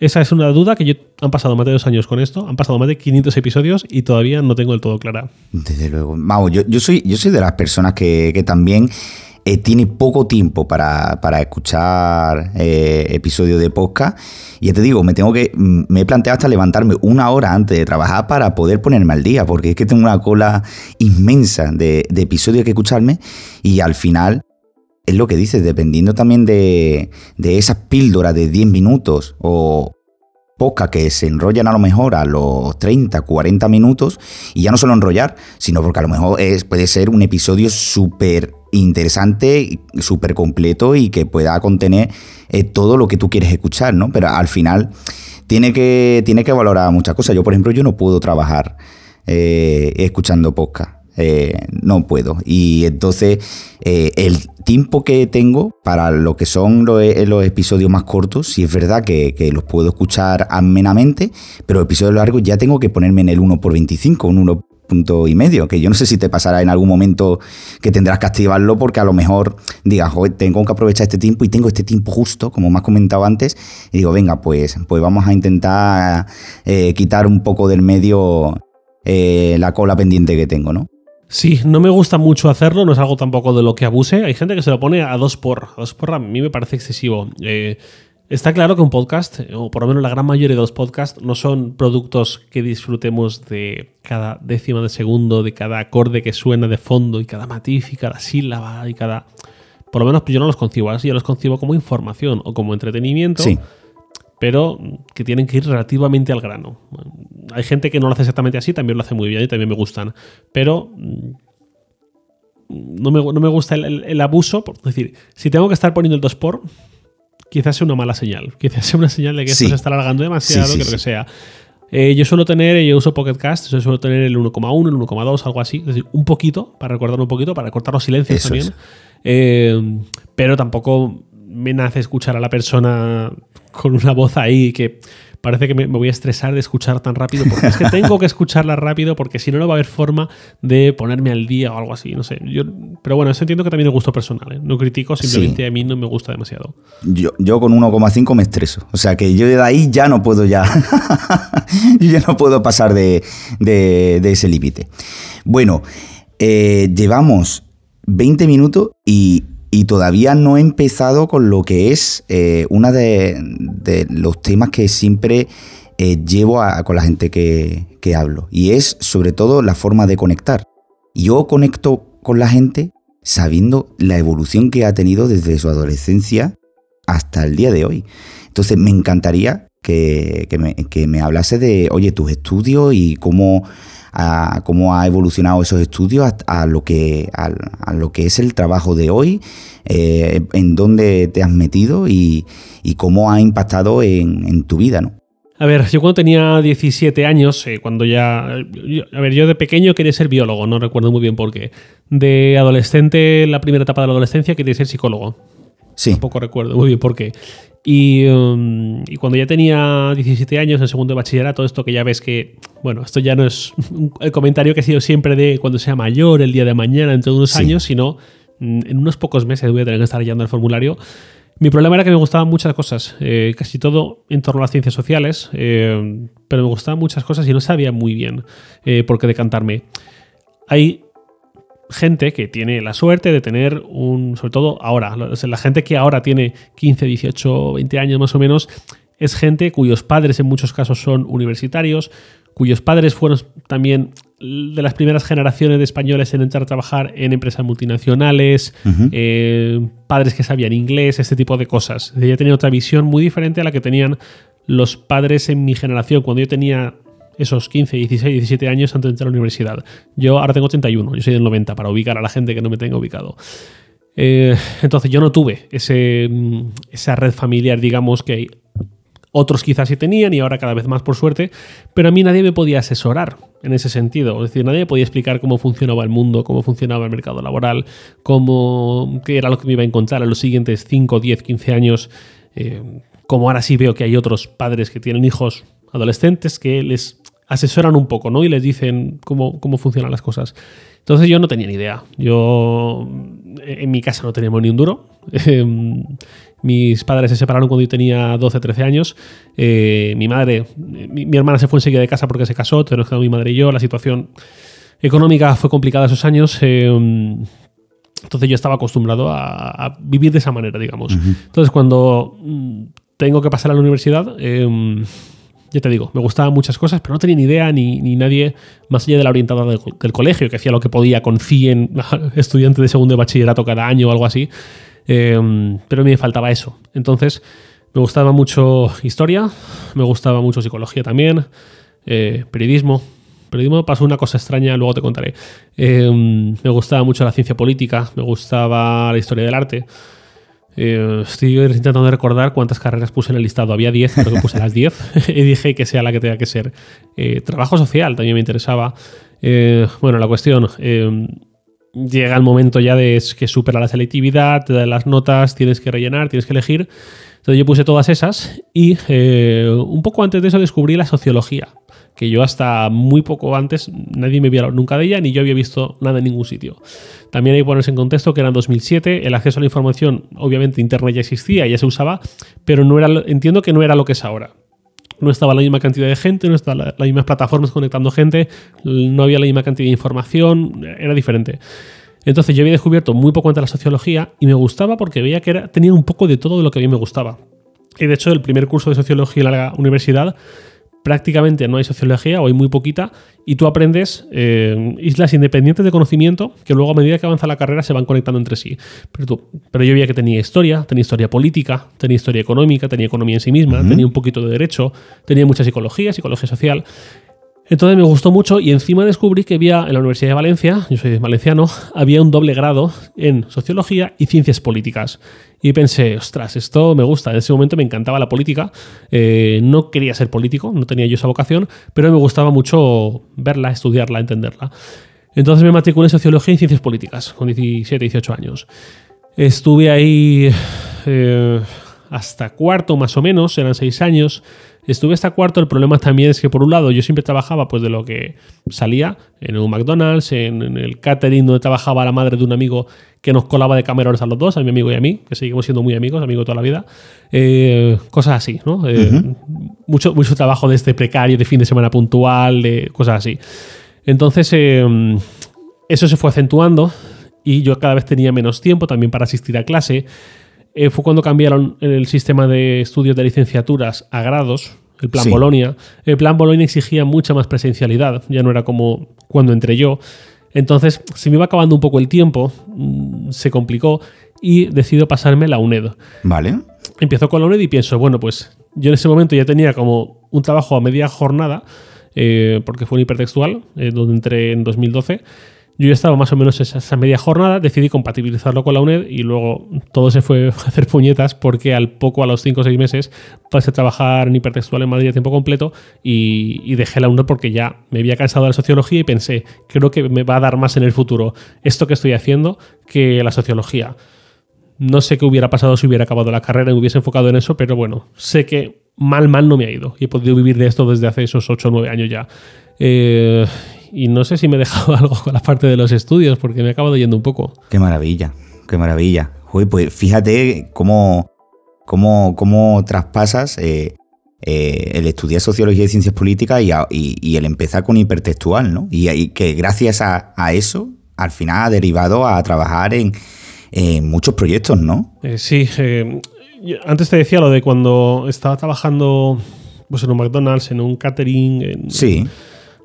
esa es una duda que yo han pasado más de dos años con esto, han pasado más de 500 episodios y todavía no tengo del todo clara. Desde luego. Vamos, yo, soy, yo soy de las personas que, que también eh, tiene poco tiempo para, escuchar eh, episodios de podcast. Y ya te digo, me tengo que. Mm, me he planteado hasta levantarme una hora antes de trabajar para poder ponerme al día, porque es que tengo una cola inmensa de, episodios que escucharme. Y al final, es lo que dices, dependiendo también de, de esas píldoras de 10 minutos o, podcast que se enrollan a lo mejor a los 30, 40 minutos y ya no solo enrollar, sino porque a lo mejor es, puede ser un episodio súper interesante, súper completo y que pueda contener eh, todo lo que tú quieres escuchar, ¿no? Pero al final tiene que, tiene que valorar muchas cosas. Yo, por ejemplo, yo no puedo trabajar eh, escuchando podcast. Eh, no puedo. Y entonces el tiempo que tengo para lo que son los, episodios más cortos, sí es verdad que, los puedo escuchar amenamente, pero episodios largos ya tengo que ponerme en el 1 por 25, un 1 punto y medio, que yo no sé si te pasará en algún momento que tendrás que activarlo porque a lo mejor digas, tengo que aprovechar este tiempo y tengo este tiempo justo, como me has comentado antes, y digo, venga, pues, pues vamos a intentar eh, quitar un poco del medio eh, la cola pendiente que tengo, ¿no? Sí, no me gusta mucho hacerlo, no es algo tampoco de lo que abuse. Hay gente que se lo pone a dos por. A dos por a mí me parece excesivo. Eh, Está claro que un podcast, o por lo menos la gran mayoría de los podcasts, no son productos que disfrutemos de cada décima de segundo, de cada acorde que suena de fondo, y cada matiz, y cada sílaba, y cada. Por lo menos yo no los concibo así, yo los concibo como información o como entretenimiento. Pero que tienen que ir relativamente al grano. Hay gente que no lo hace exactamente así, también lo hace muy bien y también me gustan. Pero mm, no me, no me gusta el, abuso. Es decir, si tengo que estar poniendo el 2 por quizás sea una mala señal. Quizás sea una señal de que esto se está alargando demasiado, que lo que sea. Eh, yo suelo tener, yo uso Pocket Cast, yo suelo tener el 1,1, el 1,2, algo así. Es decir, un poquito, para recordar un poquito, para cortar los silencios también. Eh, pero tampoco me nace escuchar a la persona con una voz ahí que parece que me, voy a estresar de escuchar tan rápido, porque es que tengo que escucharla rápido, porque si no, no va a haber forma de ponerme al día o algo así, no sé. Yo, pero bueno, eso entiendo que también es gusto personal, ¿eh? no critico, simplemente a mí no me gusta demasiado. Yo, yo con 1,5 me estreso, o sea que yo de ahí ya no puedo ya, yo ya no puedo pasar de, ese límite. Bueno, eh, llevamos 20 minutos y y todavía no he empezado con lo que es eh, uno de, los temas que siempre eh, llevo con la gente que, hablo. Y es sobre todo la forma de conectar. Yo conecto con la gente sabiendo la evolución que ha tenido desde su adolescencia hasta el día de hoy. Entonces me encantaría que, me, que me hablase de, oye, tus estudios y cómo a cómo ha evolucionado esos estudios a, lo, que, a, lo que es el trabajo de hoy, eh, en dónde te has metido y, cómo ha impactado en, tu vida, ¿no? A ver, yo cuando tenía 17 años, eh, cuando ya... a ver, yo de pequeño quería ser biólogo, no recuerdo muy bien por qué. De adolescente, la primera etapa de la adolescencia, quería ser psicólogo. Sí. Tampoco recuerdo muy bien por qué. Um, y, cuando ya tenía 17 años, en segundo de bachillerato, esto que ya ves que, bueno, esto ya no es el comentario que he sido siempre de cuando sea mayor, el día de mañana, entre unos años, sino mm, en unos pocos meses voy a tener que estar leyendo el formulario. Mi problema era que me gustaban muchas cosas, eh, casi todo en torno a las ciencias sociales, eh, pero me gustaban muchas cosas y no sabía muy bien eh, por qué decantarme. Hay gente que tiene la suerte de tener un, sobre todo ahora, la gente que ahora tiene 15, 18, 20 años más o menos, es gente cuyos padres en muchos casos son universitarios, cuyos padres fueron también de las primeras generaciones de españoles en entrar a trabajar en empresas multinacionales, eh, padres que sabían inglés, este tipo de cosas. Ella tenía otra visión muy diferente a la que tenían los padres en mi generación. Cuando yo tenía esos 15, 16, 17 años antes de entrar a la universidad. Yo ahora tengo 31, yo soy del 90, para ubicar a la gente que no me tenga ubicado. Eh, entonces yo no tuve ese, mm, esa red familiar, digamos, que otros quizás sí tenían y ahora cada vez más por suerte, pero a mí nadie me podía asesorar en ese sentido. Es decir, nadie me podía explicar cómo funcionaba el mundo, cómo funcionaba el mercado laboral, cómo, qué era lo que me iba a encontrar en los siguientes 5, 10, 15 años. Eh, como ahora sí veo que hay otros padres que tienen hijos adolescentes que les asesoran un poco, ¿no? Y les dicen cómo, cómo funcionan las cosas. Entonces yo no tenía ni idea. Yo en mi casa no teníamos ni un duro. Em, mis padres se separaron cuando yo tenía 12, 13 años. Eh, mi madre, mi, hermana se fue enseguida de casa porque se casó, nos quedamos mi madre y yo. La situación económica fue complicada esos años. Em, entonces yo estaba acostumbrado a, vivir de esa manera, digamos. Entonces cuando mm, tengo que pasar a la universidad, em, ya te digo, me gustaban muchas cosas, pero no tenía ni idea ni, nadie más allá de la orientadora del, colegio, que hacía lo que podía con 100 estudiantes de segundo de bachillerato cada año o algo así. Em, pero me faltaba eso. Entonces Me gustaba mucho historia, me gustaba mucho psicología también, eh, periodismo. Periodismo pasó una cosa extraña, luego te contaré. Eh, me gustaba mucho la ciencia política, me gustaba la historia del arte. Eh, estoy intentando recordar cuántas carreras puse en el listado. Había 10, creo que puse las 10 y dije que sea la que tenga que ser. trabajo social también me interesaba. bueno, la cuestión llega el momento ya de que supera la selectividad, te dan las notas, tienes que rellenar, tienes que elegir. Entonces yo puse todas esas y eh, un poco antes de eso descubrí la sociología, que yo hasta muy poco antes nadie me había hablado nunca de ella ni yo había visto nada en ningún sitio. También hay que ponerse en contexto que era en 2007, el acceso a la información, obviamente Internet ya existía, ya se usaba, pero no era, entiendo que no era lo que es ahora no estaba la misma cantidad de gente, no estaban las mismas plataformas conectando gente, no había la misma cantidad de información, era diferente. Entonces yo había descubierto muy poco de la sociología y me gustaba porque veía que era, tenía un poco de todo de lo que a mí me gustaba. Y de hecho el primer curso de sociología en la universidad prácticamente no hay sociología o hay muy poquita y tú aprendes eh, islas independientes de conocimiento que luego a medida que avanza la carrera se van conectando entre sí. Pero, pero yo veía que tenía historia, tenía historia política, tenía historia económica, tenía economía en sí misma, tenía un poquito de derecho, tenía mucha psicología, psicología social. Entonces me gustó mucho y encima descubrí que había en la Universidad de Valencia, yo soy valenciano, había un doble grado en sociología y ciencias políticas. Y pensé, ostras, esto me gusta. En ese momento me encantaba la política. Eh, no quería ser político, no tenía yo esa vocación, pero me gustaba mucho verla, estudiarla, entenderla. Entonces me matriculé en sociología y ciencias políticas con 17, 18 años. Estuve ahí eh, hasta cuarto más o menos, eran seis años. Estuve hasta cuarto, el problema también es que por un lado yo siempre trabajaba pues de lo que salía, en un McDonald's, en, el catering donde trabajaba la madre de un amigo que nos colaba de camarones a los dos, a mi amigo y a mí, que seguimos siendo muy amigos, amigos toda la vida. Eh, cosas así, ¿no? Eh, mucho, mucho trabajo de este precario, de fin de semana puntual, de cosas así. Entonces, eh, eso se fue acentuando y yo cada vez tenía menos tiempo también para asistir a clase. Eh, fue cuando cambiaron el sistema de estudios de licenciaturas a grados, el plan Bolonia. El plan Bolonia exigía mucha más presencialidad, ya no era como cuando entré yo. Entonces, se me iba acabando un poco el tiempo, mm, se complicó y decido pasarme la UNED. Vale. Empiezo con la UNED y pienso, bueno, pues yo en ese momento ya tenía como un trabajo a media jornada, eh, porque fue un hipertextual, eh, donde entré en 2012. Yo ya estaba más o menos esa, esa, media jornada, decidí compatibilizarlo con la UNED y luego todo se fue a hacer puñetas porque al poco, a los 5 o 6 meses, pasé a trabajar en hipertextual en Madrid a tiempo completo y, dejé la UNED porque ya me había cansado de la sociología y pensé, creo que me va a dar más en el futuro esto que estoy haciendo que la sociología. No sé qué hubiera pasado si hubiera acabado la carrera y me hubiese enfocado en eso, pero bueno, sé que mal, mal no me ha ido y he podido vivir de esto desde hace esos 8 o 9 años ya. Eh, y no sé si me he dejado algo con la parte de los estudios, porque me he acabado yendo un poco. Qué maravilla, qué maravilla. pues fíjate cómo, cómo, cómo traspasas eh, eh, el estudiar sociología y ciencias políticas y, el empezar con hipertextual, ¿no? Y, que gracias a, eso, al final ha derivado a trabajar en, muchos proyectos, ¿no? Eh, sí, antes te decía lo de cuando estaba trabajando pues, en un McDonald's, en un catering. En, sí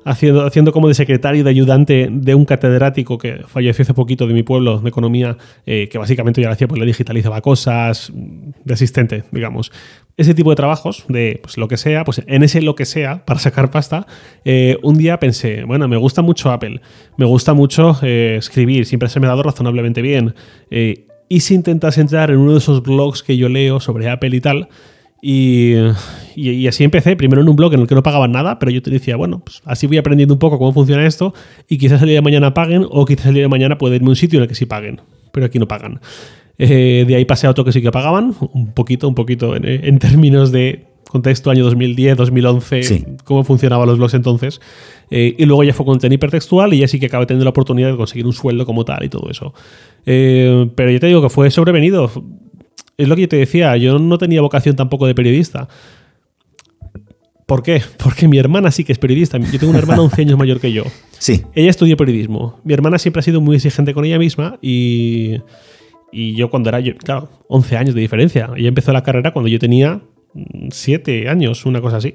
haciendo, haciendo como de secretario, de ayudante de un catedrático que falleció hace poquito de mi pueblo de economía, eh, que básicamente ya lo hacía, pues le digitalizaba cosas, de asistente, digamos. Ese tipo de trabajos, de pues, lo que sea, pues en ese lo que sea, para sacar pasta, eh, un día pensé, bueno, me gusta mucho Apple, me gusta mucho eh, escribir, siempre se me ha dado razonablemente bien. y si intentas entrar en uno de esos blogs que yo leo sobre Apple y tal, y, así empecé, primero en un blog en el que no pagaban nada, pero yo te decía, bueno, pues así voy aprendiendo un poco cómo funciona esto y quizás el día de mañana paguen o quizás el día de mañana pueda irme a un sitio en el que sí paguen, pero aquí no pagan. Eh, de ahí pasé a otro que sí que pagaban, un poquito, un poquito en, términos de contexto año 2010, 2011, cómo funcionaban los blogs entonces. Eh, y luego ya fue contenido hipertextual y ya sí que acabé teniendo la oportunidad de conseguir un sueldo como tal y todo eso. Eh, pero ya te digo que fue sobrevenido es lo que yo te decía, yo no tenía vocación tampoco de periodista. ¿Por qué? Porque mi hermana sí que es periodista. Yo tengo una hermana 11 años mayor que yo. Sí. Ella estudió periodismo. Mi hermana siempre ha sido muy exigente con ella misma y, y yo cuando era, yo, claro, 11 años de diferencia. Ella empezó la carrera cuando yo tenía 7 años, una cosa así.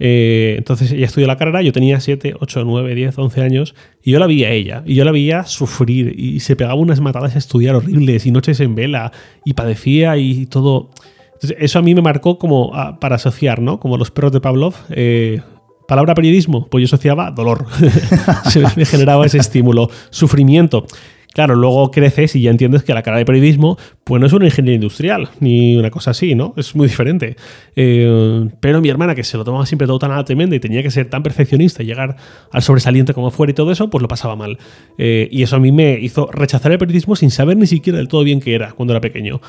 Eh, entonces ella estudió la carrera, yo tenía 7, 8, 9, 10, 11 años y yo la vi a ella y yo la veía sufrir y se pegaba unas matadas a estudiar horribles y noches en vela y padecía y todo. eso a mí me marcó como para asociar, ¿no? Como los perros de Pavlov. Eh, palabra periodismo, pues yo asociaba dolor. Se me generaba ese estímulo. Sufrimiento. Claro, luego creces y ya entiendes que la cara de periodismo, pues no es una ingeniería industrial, ni una cosa así, ¿no? Es muy diferente. Eh, pero mi hermana, que se lo tomaba siempre todo tan a y tenía que ser tan perfeccionista y llegar al sobresaliente como fuera y todo eso, pues lo pasaba mal. Eh, y eso a mí me hizo rechazar el periodismo sin saber ni siquiera del todo bien qué era cuando era pequeño.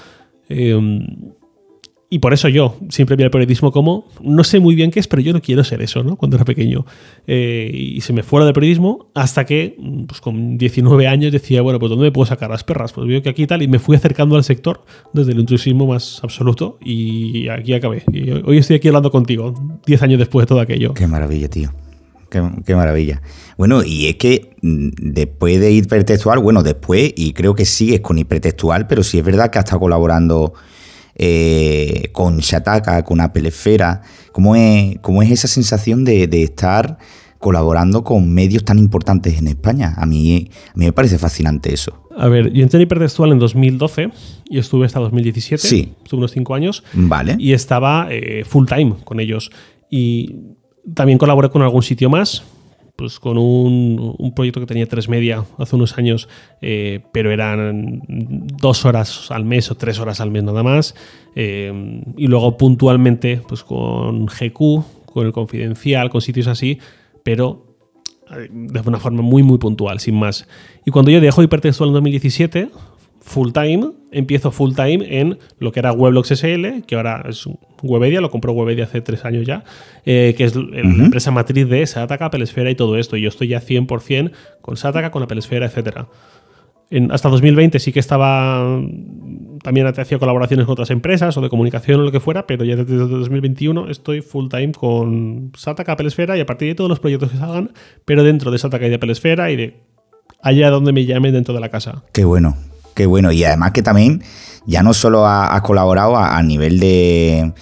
Eh, y por eso yo siempre vi el periodismo como, no sé muy bien qué es, pero yo no quiero ser eso, ¿no? Cuando era pequeño. Eh, y se me fuera del periodismo hasta que, pues con 19 años, decía, bueno, pues ¿dónde me puedo sacar las perras? Pues veo que aquí tal, y me fui acercando al sector desde el intrusismo más absoluto y aquí acabé. Y hoy estoy aquí hablando contigo, 10 años después de todo aquello. Qué maravilla, tío. Qué, qué, maravilla. Bueno, y es que mm, después de hipertextual, bueno, después, y creo que sigues con hipertextual, pero sí es verdad que has estado colaborando eh, con Shataka, con Apple Esfera. ¿Cómo es, cómo es esa sensación de, estar colaborando con medios tan importantes en España? A mí, a mí me parece fascinante eso. A ver, yo entré en Hipertextual en 2012 y estuve hasta 2017. Sí. Estuve unos cinco años. Vale. Y estaba eh, full time con ellos. Y también colaboré con algún sitio más, pues con un, proyecto que tenía tres media hace unos años, eh, pero eran dos horas al mes o tres horas al mes nada más. Eh, y luego puntualmente, pues con GQ, con el confidencial, con sitios así, pero eh, de una forma muy, muy puntual, sin más. Y cuando yo dejo Hipertextual en 2017, full time, empiezo full time en lo que era Weblogs SL, que ahora es Webedia, lo compró Webedia hace tres años ya, eh, que es la empresa matriz de Sataka, Apple Esfera y todo esto. Y yo estoy ya 100% con Sataka, con Apple Esfera, etc. hasta 2020 sí que estaba, también hacía colaboraciones con otras empresas o de comunicación o lo que fuera, pero ya desde 2021 estoy full time con Sataka, Apple Esfera y a partir de todos los proyectos que salgan, pero dentro de Sataka y de Apple Esfera y de allá donde me llamen dentro de la casa. Qué bueno, Qué bueno. Y además que también ya no solo ha, colaborado a, nivel de,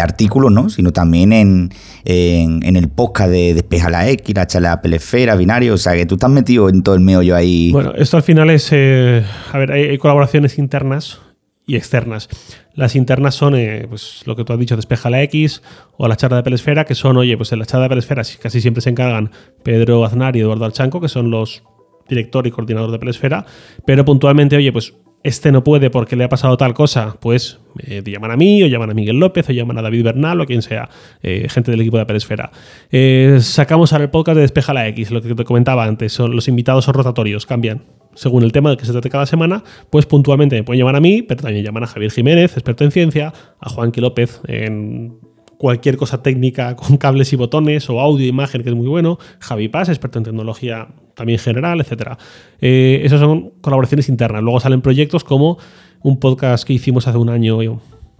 artículos, ¿no? Sino también en, el podcast de Despeja la X, la charla Pelesfera, Binario. O sea, que tú estás metido en todo el meollo ahí. Bueno, esto al final es. Eh, a ver, hay, colaboraciones internas y externas. Las internas son, eh, pues lo que tú has dicho, Despeja la X o la charla de Pelesfera, que son, oye, pues en la charla de Pelesfera casi siempre se encargan Pedro Aznar y Eduardo Alchanco, que son los director y coordinador de Pelesfera, pero puntualmente, oye, pues este no puede porque le ha pasado tal cosa, pues eh, llaman a mí, o llaman a Miguel López, o llaman a David Bernal, o quien sea, eh, gente del equipo de Pelesfera. Eh, sacamos ahora el podcast de Despeja la X, lo que te comentaba antes, son, los invitados son rotatorios, cambian. Según el tema del que se trate cada semana, pues puntualmente me pueden llamar a mí, pero también llaman a Javier Jiménez, experto en ciencia, a Juanqui López en cualquier cosa técnica con cables y botones o audio imagen, que es muy bueno. Javi Paz, experto en tecnología también general, etc. Eh, esas son colaboraciones internas. Luego salen proyectos como un podcast que hicimos hace un año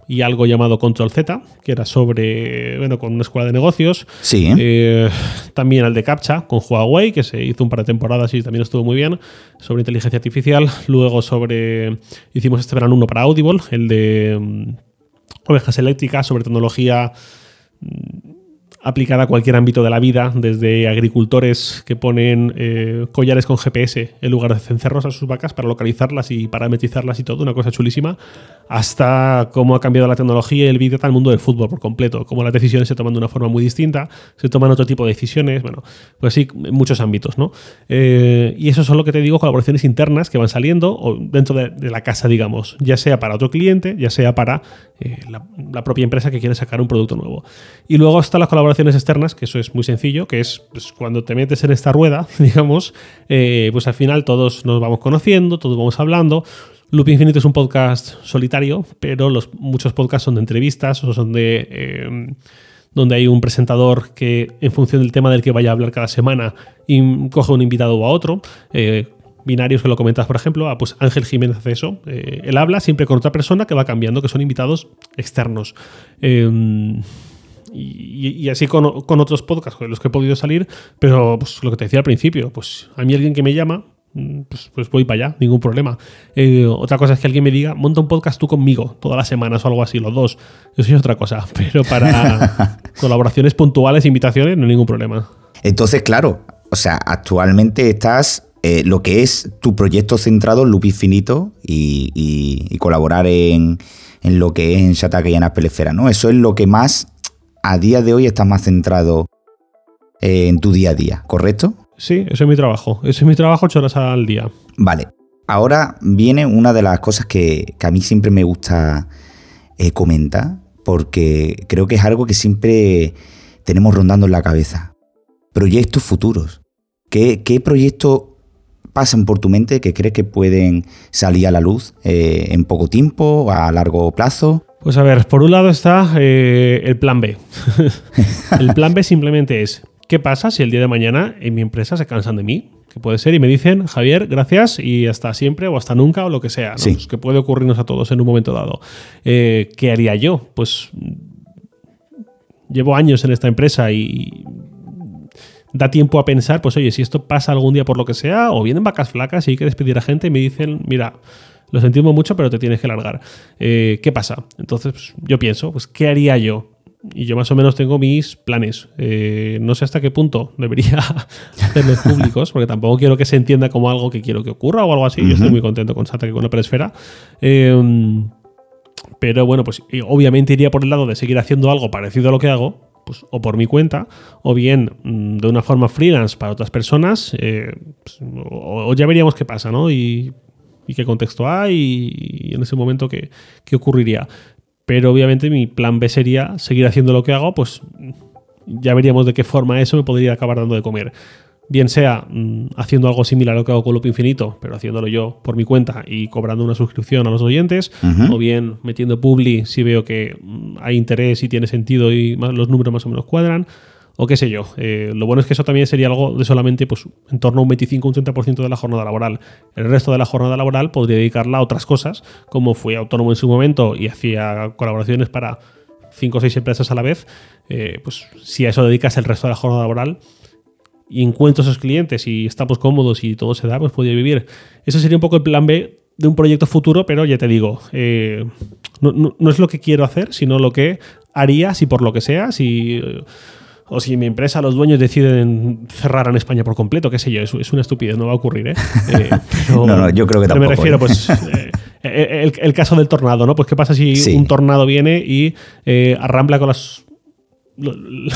y algo llamado Control Z, que era sobre, bueno, con una escuela de negocios. Sí. Eh, también el de Captcha con Huawei, que se hizo un par de temporadas y también estuvo muy bien, sobre inteligencia artificial. Luego sobre, hicimos este verano uno para Audible, el de mm, ovejas eléctricas, sobre tecnología aplicada a cualquier ámbito de la vida, desde agricultores que ponen eh, collares con GPS en lugar de cencerros a sus vacas para localizarlas y parametrizarlas y todo, una cosa chulísima, hasta cómo ha cambiado la tecnología y el vídeo al mundo del fútbol por completo, cómo las decisiones se toman de una forma muy distinta, se toman otro tipo de decisiones, bueno, pues sí, en muchos ámbitos, ¿no? Eh, y eso son lo que te digo, colaboraciones internas que van saliendo o dentro de, la casa, digamos, ya sea para otro cliente, ya sea para eh, la, la propia empresa que quiere sacar un producto nuevo. Y luego están las colaboraciones externas, que eso es muy sencillo, que es pues, cuando te metes en esta rueda, digamos, eh, pues al final todos nos vamos conociendo, todos vamos hablando. Loop Infinito es un podcast solitario, pero los, muchos podcasts son de entrevistas o son de... Eh, donde hay un presentador que, en función del tema del que vaya a hablar cada semana, coge un invitado o a otro. Eh, binarios que lo comentas, por ejemplo, ah, pues Ángel Jiménez hace eso. él habla siempre con otra persona que va cambiando, que son invitados externos y, así con, otros podcasts con los que he podido salir, pero pues, lo que te decía al principio, pues a mí alguien que me llama, mm, pues, pues voy para allá, ningún problema. Eh, otra cosa es que alguien me diga, monta un podcast tú conmigo todas las semanas o algo así, los dos. Eso es otra cosa, pero para colaboraciones puntuales, invitaciones, no hay ningún problema. Entonces, claro, o sea, actualmente estás eh, lo que es tu proyecto centrado en Loop Infinito y, y colaborar en, en lo que es en Shataka y en Apple Esfera, ¿no? Eso es lo que más, a día de hoy, estás más centrado eh, en tu día a día, ¿correcto? Sí, eso es mi trabajo. Eso es mi trabajo ocho horas al día. Vale. Ahora viene una de las cosas que, a mí siempre me gusta eh, comentar, porque creo que es algo que siempre tenemos rondando en la cabeza. Proyectos futuros. ¿Qué, qué proyectos pasan por tu mente que crees que pueden salir a la luz eh, en poco tiempo, a largo plazo? Pues a ver, por un lado está eh, el plan B. el plan B simplemente es, ¿qué pasa si el día de mañana en mi empresa se cansan de mí? Que puede ser y me dicen, Javier, gracias y hasta siempre o hasta nunca o lo que sea. Pues que puede ocurrirnos a todos en un momento dado. Eh, ¿Qué haría yo? Pues llevo años en esta empresa y da tiempo a pensar, pues oye, si esto pasa algún día por lo que sea, o vienen vacas flacas y hay que despedir a gente y me dicen, mira, lo sentimos mucho, pero te tienes que largar. Eh, ¿Qué pasa? Entonces, pues, yo pienso, pues, ¿qué haría yo? Y yo más o menos tengo mis planes. Eh, no sé hasta qué punto debería hacerlos públicos, porque tampoco quiero que se entienda como algo que quiero que ocurra o algo así. Yo estoy muy contento con Santa que con la presfera. Eh, pero bueno, pues obviamente iría por el lado de seguir haciendo algo parecido a lo que hago, pues, o por mi cuenta, o bien mm, de una forma freelance para otras personas, eh, pues, o, ya veríamos qué pasa, ¿no? Y, qué contexto hay y, en ese momento qué, ocurriría. Pero obviamente mi plan B sería seguir haciendo lo que hago, pues ya veríamos de qué forma eso me podría acabar dando de comer bien sea mm, haciendo algo similar a lo que hago con Loop Infinito, pero haciéndolo yo por mi cuenta y cobrando una suscripción a los oyentes, o bien metiendo Publi si veo que mm, hay interés y tiene sentido y los números más o menos cuadran, o qué sé yo. Eh, lo bueno es que eso también sería algo de solamente pues, en torno a un 25 un 30% de la jornada laboral. El resto de la jornada laboral podría dedicarla a otras cosas, como fui autónomo en su momento y hacía colaboraciones para cinco o seis empresas a la vez, eh, pues si a eso dedicas el resto de la jornada laboral, y encuentro esos clientes y estamos cómodos y todo se da, pues podría vivir. Ese sería un poco el plan B de un proyecto futuro, pero ya te digo, eh, no, es lo que quiero hacer, sino lo que haría si por lo que sea, si... O si mi empresa, los dueños deciden cerrar en España por completo, qué sé yo, es, una estupidez, no va a ocurrir, ¿eh? eh no, no, yo creo que tampoco. me refiero, ¿eh? pues, el, caso del tornado, ¿no? Pues qué pasa si un tornado viene y arrambla con las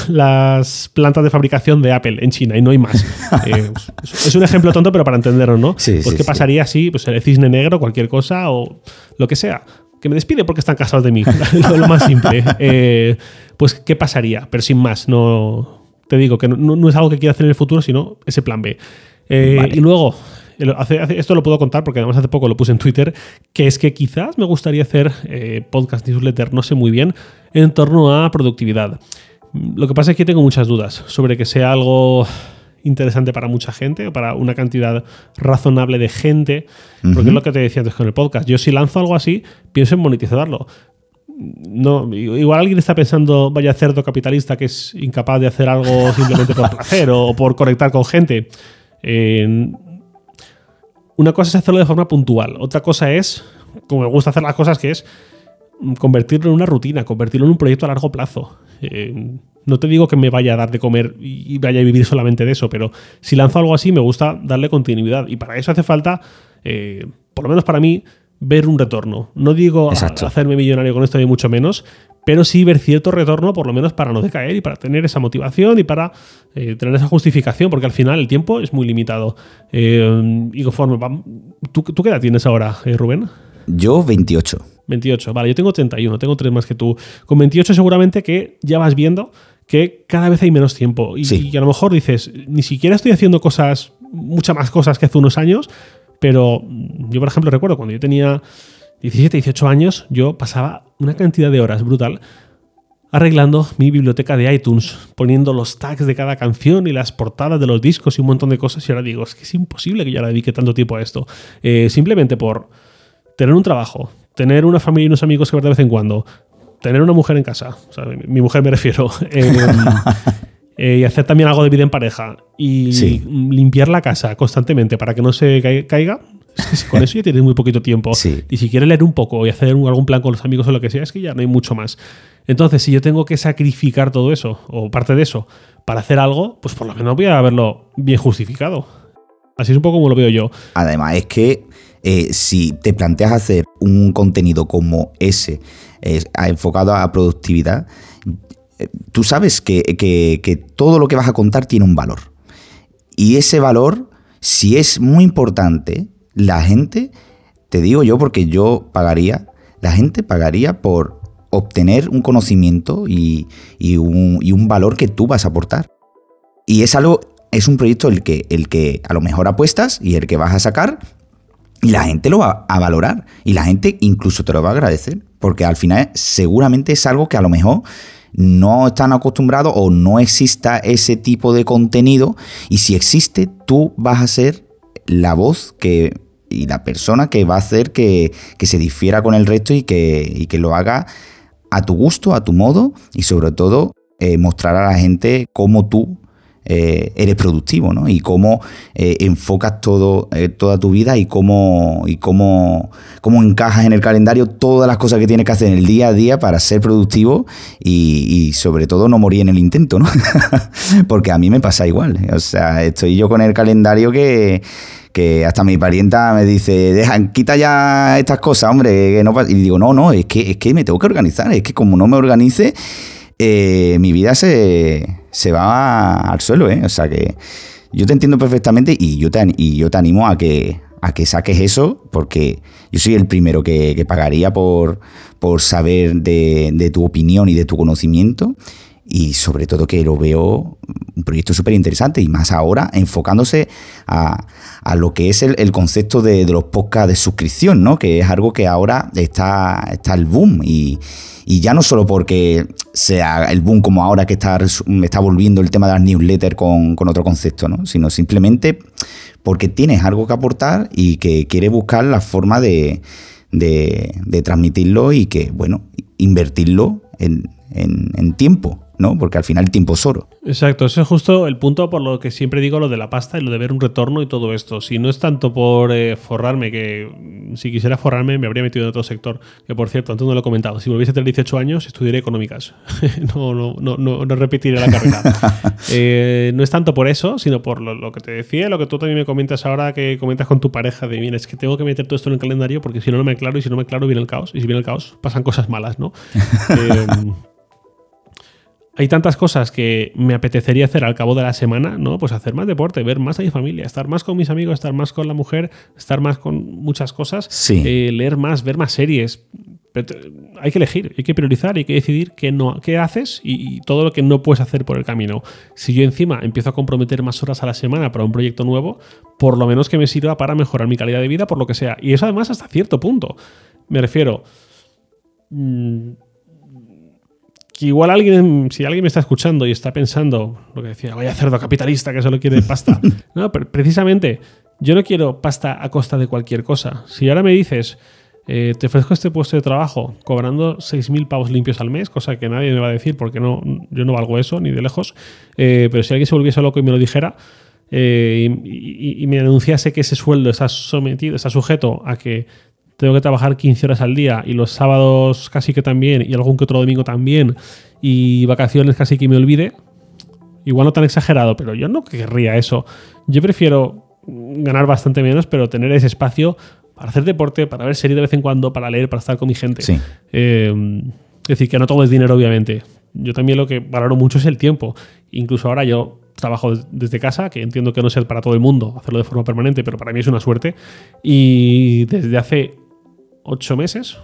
las plantas de fabricación de Apple en China y no hay más. Eh, es un ejemplo tonto, pero para entenderlo, ¿no? pues qué pasaría si pues, el cisne negro, cualquier cosa o lo que sea. Que me despide porque están casados de mí. lo, más simple. Eh, pues qué pasaría, pero sin más. No te digo que no, es algo que quiera hacer en el futuro, sino ese plan B. Eh, y luego, esto lo puedo contar porque además hace poco lo puse en Twitter, que es que quizás me gustaría hacer podcast newsletter, no sé muy bien, en torno a productividad. Lo que pasa es que tengo muchas dudas sobre que sea algo interesante para mucha gente o para una cantidad razonable de gente, porque es lo que te decía antes con el podcast. Yo si lanzo algo así, pienso en monetizarlo. No, igual alguien está pensando, vaya cerdo capitalista que es incapaz de hacer algo simplemente por placer o por conectar con gente. una cosa es hacerlo de forma puntual, otra cosa es, como me gusta hacer las cosas, que es convertirlo en una rutina, convertirlo en un proyecto a largo plazo. Eh, no te digo que me vaya a dar de comer y vaya a vivir solamente de eso, pero si lanzo algo así me gusta darle continuidad y para eso hace falta, eh, por lo menos para mí, ver un retorno. No digo hacerme millonario con esto ni mucho menos, pero sí ver cierto retorno por lo menos para no decaer y para tener esa motivación y para eh, tener esa justificación, porque al final el tiempo es muy limitado. y conforme ¿tú, ¿tú, qué edad tienes ahora, Rubén? Yo 28. 28, vale, yo tengo 31, tengo tres más que tú. Con 28 seguramente que ya vas viendo que cada vez hay menos tiempo y, a lo mejor dices, ni siquiera estoy haciendo cosas, muchas más cosas que hace unos años, pero yo por ejemplo recuerdo cuando yo tenía 17, 18 años, yo pasaba una cantidad de horas brutal arreglando mi biblioteca de iTunes, poniendo los tags de cada canción y las portadas de los discos y un montón de cosas. Y ahora digo, es que es imposible que yo le dedique tanto tiempo a esto. Eh, simplemente por tener un trabajo, tener una familia y unos amigos que ver de vez en cuando, tener una mujer en casa, o mi mujer me refiero, eh, eh, y hacer también algo de vida en pareja y limpiar la casa constantemente para que no se caiga, con eso ya tienes muy poquito tiempo. Y si quieres leer un poco y hacer algún plan con los amigos o lo que sea, es que ya no hay mucho más. Entonces, si yo tengo que sacrificar todo eso, o parte de eso, para hacer algo, pues por lo menos voy a haberlo bien justificado. Así es un poco como lo veo yo. Además, es que eh, si te planteas hacer un contenido como ese, enfocado a productividad, eh, tú sabes que, todo lo que vas a contar tiene un valor. Y ese valor, si es muy importante, la gente, te digo yo porque yo pagaría, la gente pagaría por obtener un conocimiento y, un, valor que tú vas a aportar. Y es algo, es un proyecto el que, el que a lo mejor apuestas y el que vas a sacar y la gente lo va a valorar y la gente incluso te lo va a agradecer porque al final seguramente es algo que a lo mejor no están acostumbrados o no exista ese tipo de contenido y si existe tú vas a ser la voz que y la persona que va a hacer que, se difiera con el resto y que, y que lo haga a tu gusto, a tu modo y sobre todo eh, mostrar a la gente cómo tú eh, eres productivo, ¿no? Y cómo eh, enfocas todo, toda tu vida y cómo, cómo, cómo encajas en el calendario todas las cosas que tienes que hacer en el día a día para ser productivo y, sobre todo no morir en el intento, ¿no? Porque a mí me pasa igual. O sea, estoy yo con el calendario que que hasta mi parienta me dice, deja, quita ya estas cosas, hombre, Y digo, no, no, es que, es que me tengo que organizar, es que como no me organice, eh, mi vida se, se va al suelo, ¿eh? O sea que yo te entiendo perfectamente y yo te, y yo te animo a que, a que saques eso, porque yo soy el primero que, pagaría por, por saber de, de, tu opinión y de tu conocimiento y sobre todo que lo veo un proyecto súper interesante y más ahora enfocándose a, lo que es el, concepto de, los podcasts de suscripción, ¿no? que es algo que ahora está, está el boom y, ya no solo porque sea el boom como ahora que está, está volviendo el tema de las newsletters con, otro concepto, ¿no? sino simplemente porque tienes algo que aportar y que quieres buscar la forma de, de, transmitirlo y que, bueno, invertirlo en, en tiempo ¿no? Porque al final el tiempo es oro. Exacto, ese es justo el punto por lo que siempre digo lo de la pasta y lo de ver un retorno y todo esto. Si no es tanto por eh, forrarme, que si quisiera forrarme me habría metido en otro sector, que por cierto, antes no lo he comentado, si volviese a tener 18 años estudiaré económicas, no, no, no, no, repetiré la carrera. Eh, no es tanto por eso, sino por lo, que te decía, lo que tú también me comentas ahora, que comentas con tu pareja, de, mira, es que tengo que meter todo esto en el calendario porque si no, no me aclaro y si no me aclaro viene el caos, y si viene el caos pasan cosas malas, ¿no? eh, hay tantas cosas que me apetecería hacer al cabo de la semana, ¿no? Pues hacer más deporte, ver más a mi familia, estar más con mis amigos, estar más con la mujer, estar más con muchas cosas, eh, leer más, ver más series. hay que elegir, hay que priorizar, hay que decidir qué, no, qué haces y, todo lo que no puedes hacer por el camino. Si yo encima empiezo a comprometer más horas a la semana para un proyecto nuevo, por lo menos que me sirva para mejorar mi calidad de vida, por lo que sea. Y eso además hasta cierto punto. Me refiero... Mmm, que igual alguien, si alguien me está escuchando y está pensando lo que decía, vaya cerdo capitalista que solo quiere pasta. no, pero precisamente, yo no quiero pasta a costa de cualquier cosa. Si ahora me dices, eh, te ofrezco este puesto de trabajo cobrando 6.000 pavos limpios al mes, cosa que nadie me va a decir porque no, yo no valgo eso ni de lejos, eh, pero si alguien se volviese loco y me lo dijera eh, y, y, me anunciase que ese sueldo está sometido, está sujeto a que tengo que trabajar 15 horas al día y los sábados casi que también y algún que otro domingo también y vacaciones casi que me olvide. Igual no tan exagerado, pero yo no querría eso. Yo prefiero ganar bastante menos, pero tener ese espacio para hacer deporte, para ver series de vez en cuando, para leer, para estar con mi gente. Eh, es decir, que no todo es dinero, obviamente. Yo también lo que valoro mucho es el tiempo. Incluso ahora yo trabajo desde casa, que entiendo que no es para todo el mundo hacerlo de forma permanente, pero para mí es una suerte. Y desde hace ocho meses,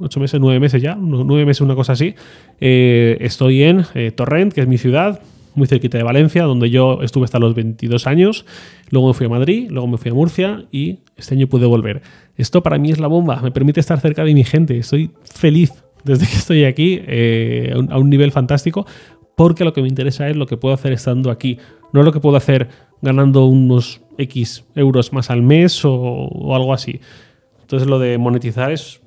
ocho meses, nueve meses ya, nueve meses, una cosa así. Eh, estoy en eh, Torrent, que es mi ciudad, muy cerquita de Valencia, donde yo estuve hasta los 22 años. Luego me fui a Madrid, luego me fui a Murcia y este año pude volver. Esto para mí es la bomba, me permite estar cerca de mi gente. Estoy feliz desde que estoy aquí eh, a, un, nivel fantástico, porque lo que me interesa es lo que puedo hacer estando aquí, no lo que puedo hacer ganando unos X euros más al mes o algo así. Entonces lo de monetizar es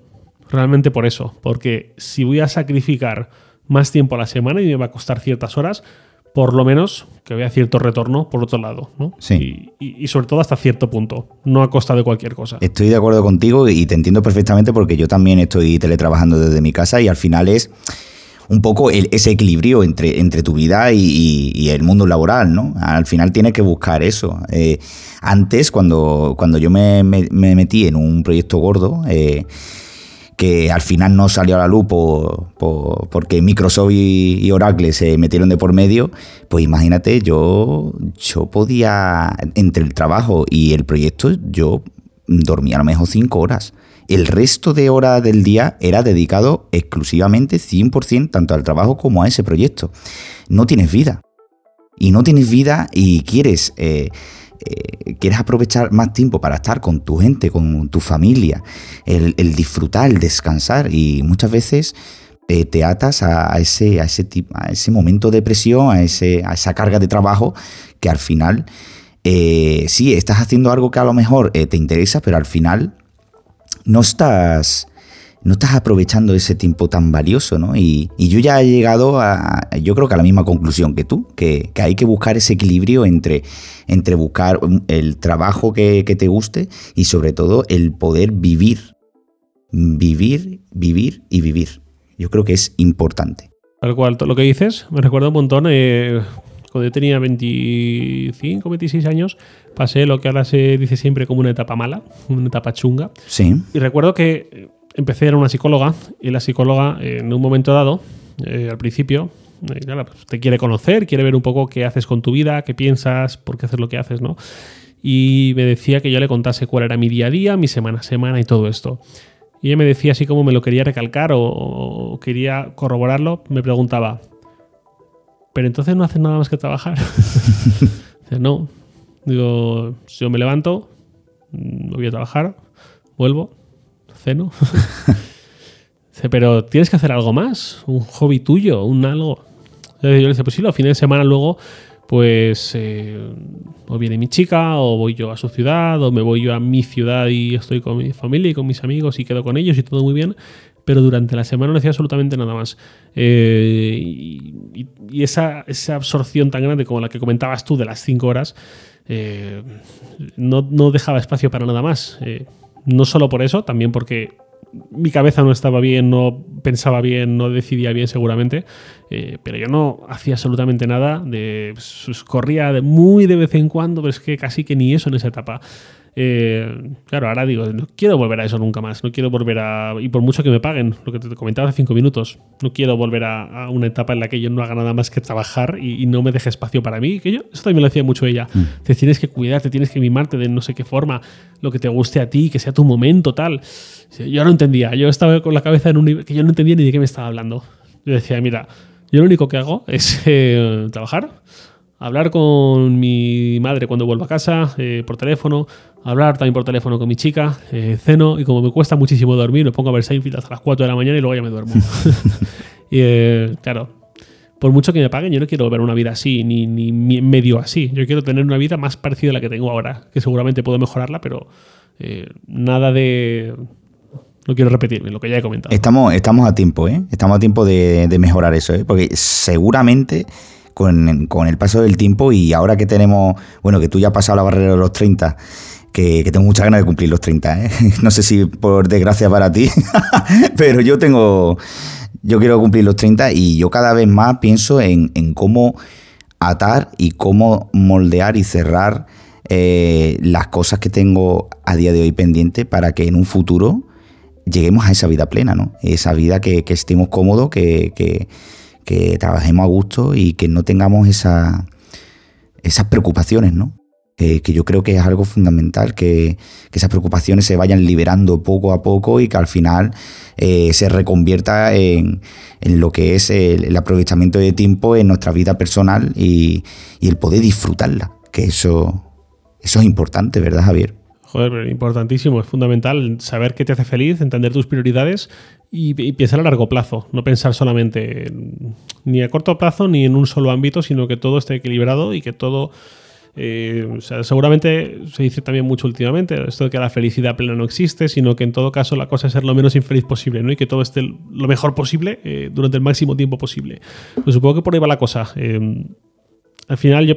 realmente por eso, porque si voy a sacrificar más tiempo a la semana y me va a costar ciertas horas, por lo menos que vea cierto retorno por otro lado, ¿no? Sí. Y, sobre todo hasta cierto punto, no a costa de cualquier cosa. Estoy de acuerdo contigo y te entiendo perfectamente porque yo también estoy teletrabajando desde mi casa y al final es un poco ese equilibrio entre, entre tu vida y, el mundo laboral, ¿no? Al final tienes que buscar eso. Eh, antes, cuando, cuando yo me, metí en un proyecto gordo, eh, que al final no salió a la luz porque Microsoft y, Oracle se metieron de por medio, pues imagínate, yo, yo podía, entre el trabajo y el proyecto, yo dormía a lo mejor cinco horas. El resto de horas del día era dedicado exclusivamente 100% tanto al trabajo como a ese proyecto. No tienes vida. Y no tienes vida y quieres... Eh, eh, quieres aprovechar más tiempo para estar con tu gente, con tu familia, el, disfrutar, el descansar y muchas veces eh, te atas a, ese, a, ese, a ese momento de presión, a, ese, a esa carga de trabajo que al final sí, estás haciendo algo que a lo mejor te interesa, pero al final no estás no estás aprovechando ese tiempo tan valioso, ¿no? Y, yo ya he llegado a, yo creo que a la misma conclusión que tú, que, hay que buscar ese equilibrio entre, entre buscar el trabajo que, te guste y sobre todo el poder vivir, vivir, vivir y vivir. Yo creo que es importante. Tal cual, lo que dices me recuerda un montón. Eh, cuando yo tenía 25, 26 años, pasé lo que ahora se dice siempre como una etapa mala, una etapa chunga. Sí. Y recuerdo que empecé a ir a una psicóloga y la psicóloga en un momento dado, eh, al principio, eh, pues, te quiere conocer, quiere ver un poco qué haces con tu vida, qué piensas, por qué haces lo que haces, ¿no? Y me decía que yo le contase cuál era mi día a día, mi semana a semana y todo esto. Y ella me decía así como me lo quería recalcar o, quería corroborarlo, me preguntaba, pero entonces no haces nada más que trabajar. no. Digo, si yo me levanto, mm, voy a trabajar, vuelvo, ceno. pero tienes que hacer algo más, un hobby tuyo, un algo. Yo le decía, pues sí, los fines de semana luego, pues eh, o viene mi chica, o voy yo a su ciudad, o me voy yo a mi ciudad y estoy con mi familia y con mis amigos y quedo con ellos y todo muy bien. Pero durante la semana no hacía absolutamente nada más. Eh, y, esa, esa, absorción tan grande como la que comentabas tú de las cinco horas, eh, no, no, dejaba espacio para nada más. No solo por eso, también porque mi cabeza no estaba bien, no pensaba bien, no decidía bien seguramente, eh, pero yo no hacía absolutamente nada, de, pues, corría de muy de vez en cuando, pero es que casi que ni eso en esa etapa. Eh, claro, ahora digo, no quiero volver a eso nunca más. No quiero volver a. Y por mucho que me paguen, lo que te comentaba hace cinco minutos, no quiero volver a, una etapa en la que yo no haga nada más que trabajar y, no me deje espacio para mí. Que yo, eso también lo decía mucho ella. Mm. Te tienes que cuidar, te tienes que mimarte de no sé qué forma, lo que te guste a ti, que sea tu momento, tal. Yo no entendía. Yo estaba con la cabeza en un nivel que yo no entendía ni de qué me estaba hablando. Yo decía, mira, yo lo único que hago es eh, trabajar hablar con mi madre cuando vuelvo a casa eh, por teléfono, hablar también por teléfono con mi chica, eh, ceno y como me cuesta muchísimo dormir, me pongo a ver Seinfeld hasta las 4 de la mañana y luego ya me duermo. y eh, claro, por mucho que me paguen, yo no quiero ver una vida así, ni, ni, medio así. Yo quiero tener una vida más parecida a la que tengo ahora, que seguramente puedo mejorarla, pero nada de... No quiero repetirme lo que ya he comentado. Estamos, estamos a tiempo, ¿eh? Estamos a tiempo de, de mejorar eso, ¿eh? Porque seguramente con, el paso del tiempo y ahora que tenemos, bueno, que tú ya has pasado la barrera de los 30, que, tengo muchas ganas de cumplir los 30, ¿eh? no sé si por desgracia para ti, pero yo tengo, yo quiero cumplir los 30 y yo cada vez más pienso en, cómo atar y cómo moldear y cerrar eh, las cosas que tengo a día de hoy pendiente para que en un futuro lleguemos a esa vida plena, ¿no? Esa vida que, estemos cómodos, que, que trabajemos a gusto y que no tengamos esa, esas preocupaciones, ¿no? que yo creo que es algo fundamental, que, esas preocupaciones se vayan liberando poco a poco y que al final eh, se reconvierta en, lo que es el, aprovechamiento de tiempo en nuestra vida personal y, y el poder disfrutarla, que eso, eso es importante, ¿verdad, Javier? Joder, importantísimo, es fundamental saber qué te hace feliz, entender tus prioridades y, pensar a largo plazo, no pensar solamente ni a corto plazo ni en un solo ámbito, sino que todo esté equilibrado y que todo... Eh, o sea, seguramente se dice también mucho últimamente esto de que la felicidad plena no existe, sino que en todo caso la cosa es ser lo menos infeliz posible, ¿no? Y que todo esté lo mejor posible eh, durante el máximo tiempo posible. Pues supongo que por ahí va la cosa. Eh, al final yo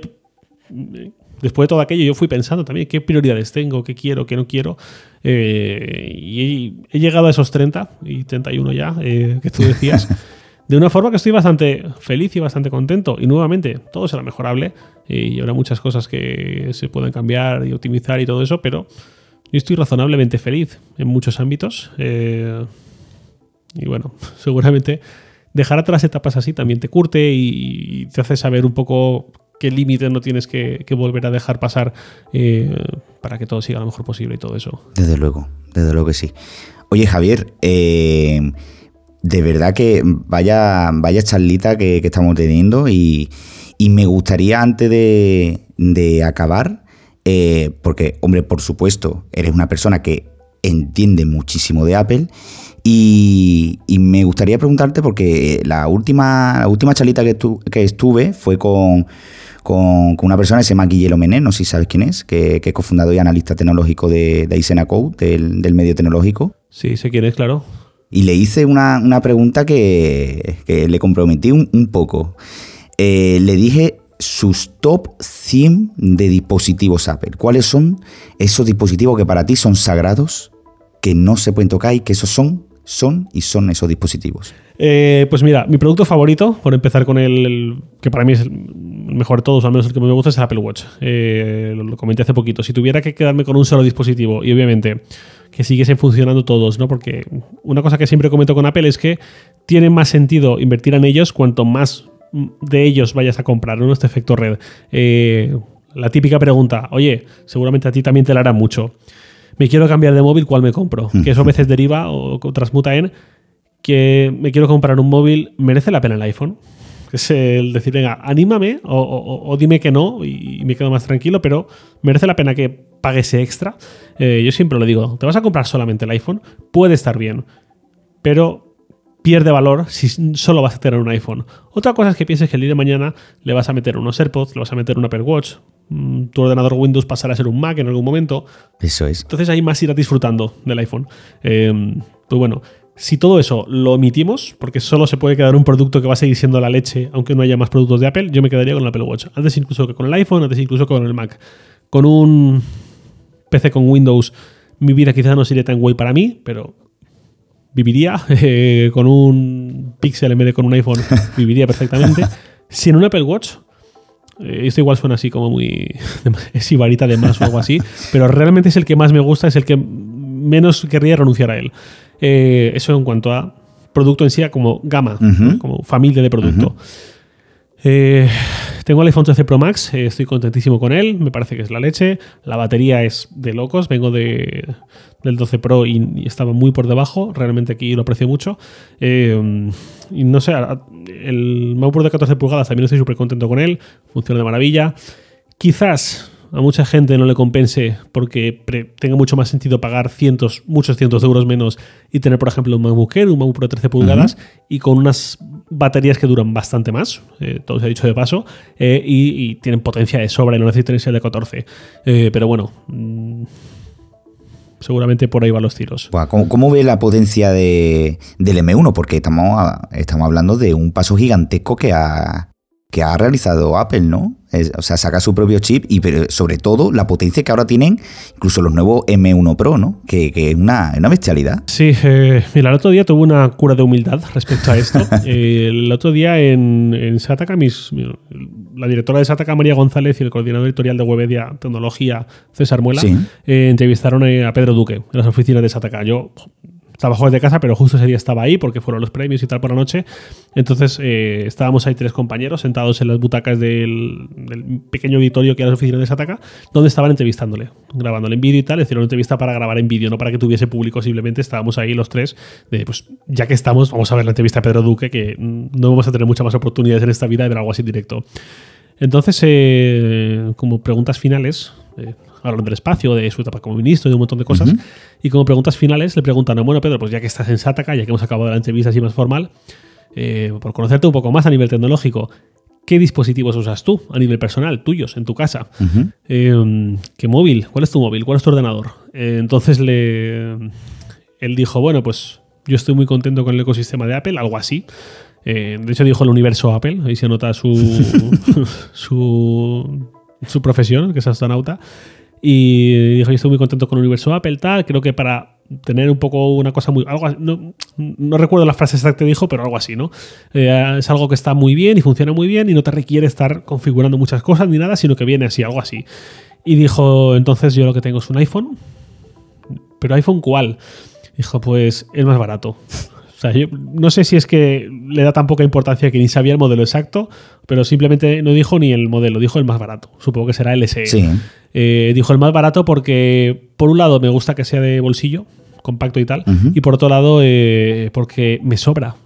después de todo aquello, yo fui pensando también qué prioridades tengo, qué quiero, qué no quiero. Eh, y he, llegado a esos 30 y 31 ya, eh, que tú decías, de una forma que estoy bastante feliz y bastante contento. Y nuevamente, todo será mejorable y habrá muchas cosas que se pueden cambiar y optimizar y todo eso, pero yo estoy razonablemente feliz en muchos ámbitos. Eh, y bueno, seguramente dejar atrás etapas así también te curte y te hace saber un poco qué límites no tienes que, volver a dejar pasar eh, para que todo siga lo mejor posible y todo eso. Desde luego, desde luego que sí. Oye, Javier, eh, de verdad que vaya, vaya charlita que, estamos teniendo y, me gustaría antes de, acabar, eh, porque, hombre, por supuesto, eres una persona que entiende muchísimo de Apple y, me gustaría preguntarte porque la última, la última charlita que estuve fue con, una persona que se llama Guillermo Mené, no sé si sabes quién es, que, es cofundador y analista tecnológico de, de Isena Code, del, del medio tecnológico. Sí, sé quién es, claro y le hice una, pregunta que, le comprometí un, poco. Eh, le dije sus top 100 de dispositivos Apple. ¿Cuáles son esos dispositivos que para ti son sagrados, que no se pueden tocar y que esos son, son y son esos dispositivos? Eh, pues mira, mi producto favorito, por empezar con el, que para mí es el mejor de todos, al menos el que me gusta, es el Apple Watch. Eh, lo comenté hace poquito. Si tuviera que quedarme con un solo dispositivo, y obviamente que siguiesen funcionando todos, ¿no? Porque una cosa que siempre comento con Apple es que tiene más sentido invertir en ellos cuanto más de ellos vayas a comprar, ¿no? Este efecto red. Eh, la típica pregunta, oye, seguramente a ti también te la hará mucho. Me quiero cambiar de móvil, ¿cuál me compro? Que eso a veces deriva o transmuta en que me quiero comprar un móvil, ¿merece la pena el iPhone? Es el decir, venga, anímame o, dime que no y me quedo más tranquilo, pero merece la pena que pague ese extra. Eh, yo siempre lo digo, te vas a comprar solamente el iPhone, puede estar bien, pero pierde valor si solo vas a tener un iPhone. Otra cosa es que pienses que el día de mañana le vas a meter unos AirPods, le vas a meter un Apple Watch, mm, tu ordenador Windows pasará a ser un Mac en algún momento. Eso es. Entonces ahí más irás disfrutando del iPhone. Eh, pues bueno, si todo eso lo omitimos, porque solo se puede quedar un producto que va a seguir siendo la leche, aunque no haya más productos de Apple, yo me quedaría con el Apple Watch. Antes incluso que con el iPhone, antes incluso con el Mac. Con un PC con Windows, mi vida quizás no sería tan guay para mí, pero viviría. Eh, con un Pixel en vez de con un iPhone, viviría perfectamente. Si en un Apple Watch, eh, esto igual suena así como muy. es ibarita de más o algo así, pero realmente es el que más me gusta, es el que menos querría renunciar a él. Eh, eso en cuanto a producto en sí, como gama, como familia de producto. Eh, tengo el iPhone 13 Pro Max, eh, estoy contentísimo con él, me parece que es la leche. La batería es de locos, vengo de, del 12 Pro y, estaba muy por debajo, realmente aquí lo aprecio mucho. y no sé, el MacBook de 14 pulgadas también estoy súper contento con él, funciona de maravilla. Quizás a mucha gente no le compense porque tenga mucho más sentido pagar cientos, muchos cientos de euros menos y tener, por ejemplo, un MacBook Air, un MacBook Pro 13 pulgadas y con unas baterías que duran bastante más, eh, todo se ha dicho de paso, eh, y, tienen potencia de sobra y no necesitan ese de 14. Eh, pero bueno, mm, seguramente por ahí van los tiros. ¿Cómo, ve la potencia del M1? Porque estamos, estamos hablando de un paso gigantesco que ha, que ha realizado Apple, ¿no? O sea, saca su propio chip y pero sobre todo la potencia que ahora tienen incluso los nuevos M1 Pro, ¿no? Que, es una, bestialidad. Sí, eh, mira, el otro día tuve una cura de humildad respecto a esto. el otro día en, en Sataka, mis, la directora de Sataka, María González, y el coordinador editorial de Webedia Tecnología, César Muela, eh, entrevistaron a Pedro Duque en las oficinas de Sataka. Yo trabajó desde casa, pero justo ese día estaba ahí porque fueron los premios y tal por la noche. Entonces eh, estábamos ahí tres compañeros sentados en las butacas del, pequeño auditorio que era la oficina de Sataka, donde estaban entrevistándole, grabándole en vídeo y tal. Hicieron una entrevista para grabar en vídeo, no para que tuviese público, simplemente estábamos ahí los tres. De, pues ya que estamos, vamos a ver la entrevista a Pedro Duque, que no vamos a tener muchas más oportunidades en esta vida de ver algo así directo. Entonces, eh, como preguntas finales, eh, hablando del espacio, de su etapa como ministro de un montón de cosas. Y como preguntas finales le preguntan, bueno, Pedro, pues ya que estás en Sataka, ya que hemos acabado la entrevista así más formal, eh, por conocerte un poco más a nivel tecnológico, ¿qué dispositivos usas tú a nivel personal, tuyos, en tu casa? Eh, ¿Qué móvil? ¿Cuál es tu móvil? ¿Cuál es tu ordenador? Eh, entonces le, él dijo, bueno, pues yo estoy muy contento con el ecosistema de Apple, algo así. de hecho, dijo el universo Apple, ahí se nota su, su, su profesión, que es astronauta. Y dijo, yo estoy muy contento con el universo Apple, tal. Creo que para tener un poco una cosa muy... Algo, no, no recuerdo la frase exacta que dijo, pero algo así, ¿no? Eh, es algo que está muy bien y funciona muy bien y no te requiere estar configurando muchas cosas ni nada, sino que viene así, algo así. Y dijo, entonces yo lo que tengo es un iPhone. ¿Pero iPhone cuál? Dijo, pues el más barato no sé si es que le da tan poca importancia que ni sabía el modelo exacto, pero simplemente no dijo ni el modelo, dijo el más barato. Supongo que será el SE. Eh, dijo el más barato porque, por un lado, me gusta que sea de bolsillo, compacto y tal. Y por otro lado, eh, porque me sobra.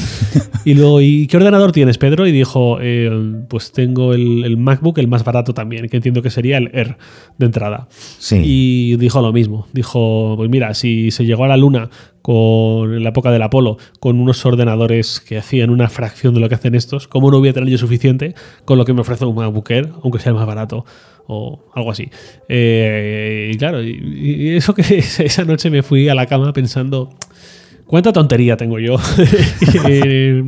y luego, ¿y qué ordenador tienes, Pedro? Y dijo, eh, pues tengo el, MacBook, el más barato también, que entiendo que sería el Air de entrada. Y dijo lo mismo. Dijo, pues mira, si se llegó a la luna con en la época del Apolo, con unos ordenadores que hacían una fracción de lo que hacen estos, ¿cómo no voy a tener yo suficiente con lo que me ofrece un MacBook Air, aunque sea el más barato? o algo así. Eh, y claro, y, eso que esa noche me fui a la cama pensando, ¿cuánta tontería tengo yo? que,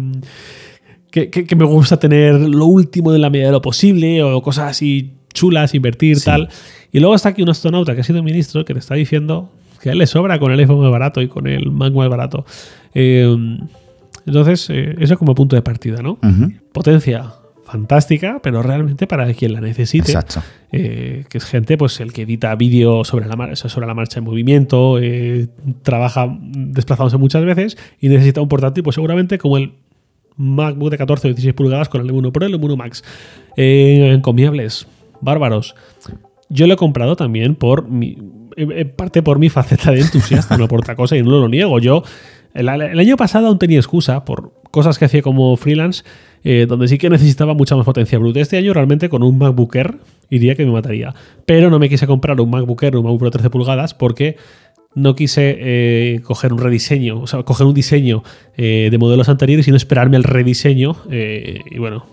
me gusta tener lo último en la medida de lo posible o cosas así chulas, invertir, tal. Y luego está aquí un astronauta que ha sido ministro que te está diciendo que a él le sobra con el iPhone más barato y con el Mac más barato. Eh, entonces, eh, eso es como punto de partida, ¿no? Potencia, fantástica, pero realmente para quien la necesite. Eh, que es gente, pues el que edita vídeo sobre la, marcha, sobre la marcha en movimiento, trabaja desplazándose muchas veces y necesita un portátil, pues seguramente como el MacBook de 14 o 16 pulgadas con el M1 Pro y el M1 Max. Encomiables, bárbaros. Yo lo he comprado también por mi, parte por mi faceta de entusiasta, no por otra cosa, y no lo niego. Yo, el año pasado aún tenía excusa por cosas que hacía como freelance eh, donde sí que necesitaba mucha más potencia bruta. Este año realmente con un MacBook Air iría que me mataría. Pero no me quise comprar un MacBook Air, un MacBook Pro 13 pulgadas porque no quise eh, coger un rediseño, o sea, coger un diseño eh, de modelos anteriores, sino esperarme al rediseño. y bueno,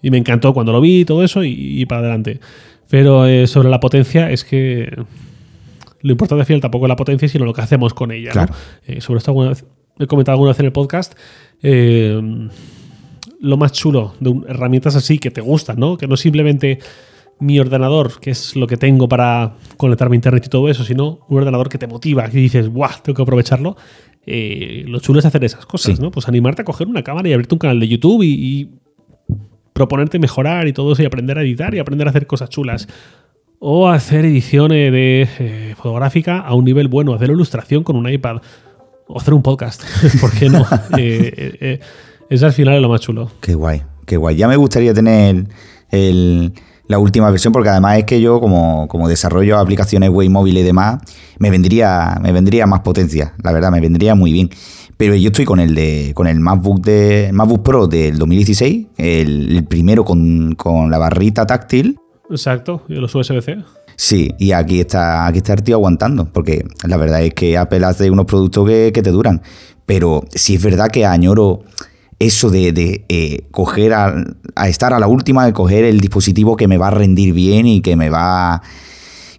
y me encantó cuando lo vi y todo eso y, para adelante. Pero sobre la potencia es que lo importante al final tampoco es la potencia, sino lo que hacemos con ella. sobre esto alguna he comentado alguna vez en el podcast lo más chulo de herramientas así que te gustan, ¿no? Que no simplemente mi ordenador, que es lo que tengo para conectarme a internet y todo eso, sino un ordenador que te motiva, que dices, ¡guau! Tengo que aprovecharlo. Eh, lo chulo es hacer esas cosas, ¿no? Pues animarte a coger una cámara y abrirte un canal de YouTube y, proponerte mejorar y todo eso y aprender a editar y aprender a hacer cosas chulas. O hacer ediciones de eh, fotográfica a un nivel bueno, hacer ilustración con un iPad o hacer un podcast, ¿por qué no? eh, es al final lo más chulo. Qué guay, qué guay. Ya me gustaría tener la última versión, porque además es que yo, como, como desarrollo aplicaciones web móviles y demás, me vendría, me vendría más potencia, la verdad, me vendría muy bien. Pero yo estoy con el de con el MacBook de MacBook Pro del 2016, el, primero con, la barrita táctil. Exacto, y los USB-C. Sí, y aquí está, aquí está el tío aguantando, porque la verdad es que Apple hace unos productos que, que te duran. Pero sí es verdad que añoro eso de, eh, coger a, estar a la última, de coger el dispositivo que me va a rendir bien y que me va.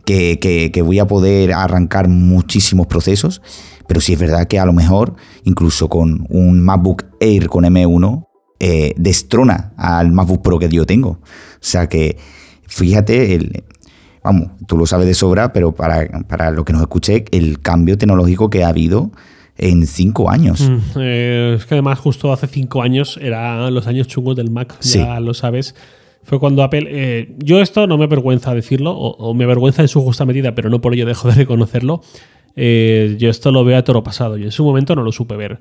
Que, voy a poder arrancar muchísimos procesos. Pero sí es verdad que a lo mejor, incluso con un MacBook Air con M1, eh, destrona al MacBook Pro que yo tengo. O sea que, fíjate, el, vamos, tú lo sabes de sobra, pero para, para lo que nos escuché, el cambio tecnológico que ha habido en cinco años. Mm, eh, es que además justo hace cinco años eran los años chungos del Mac, ya lo sabes. Fue cuando Apple... Eh, yo esto no me avergüenza decirlo, o, me avergüenza en su justa medida, pero no por ello dejo de reconocerlo. Eh, yo esto lo veo a toro pasado y en su momento no lo supe ver.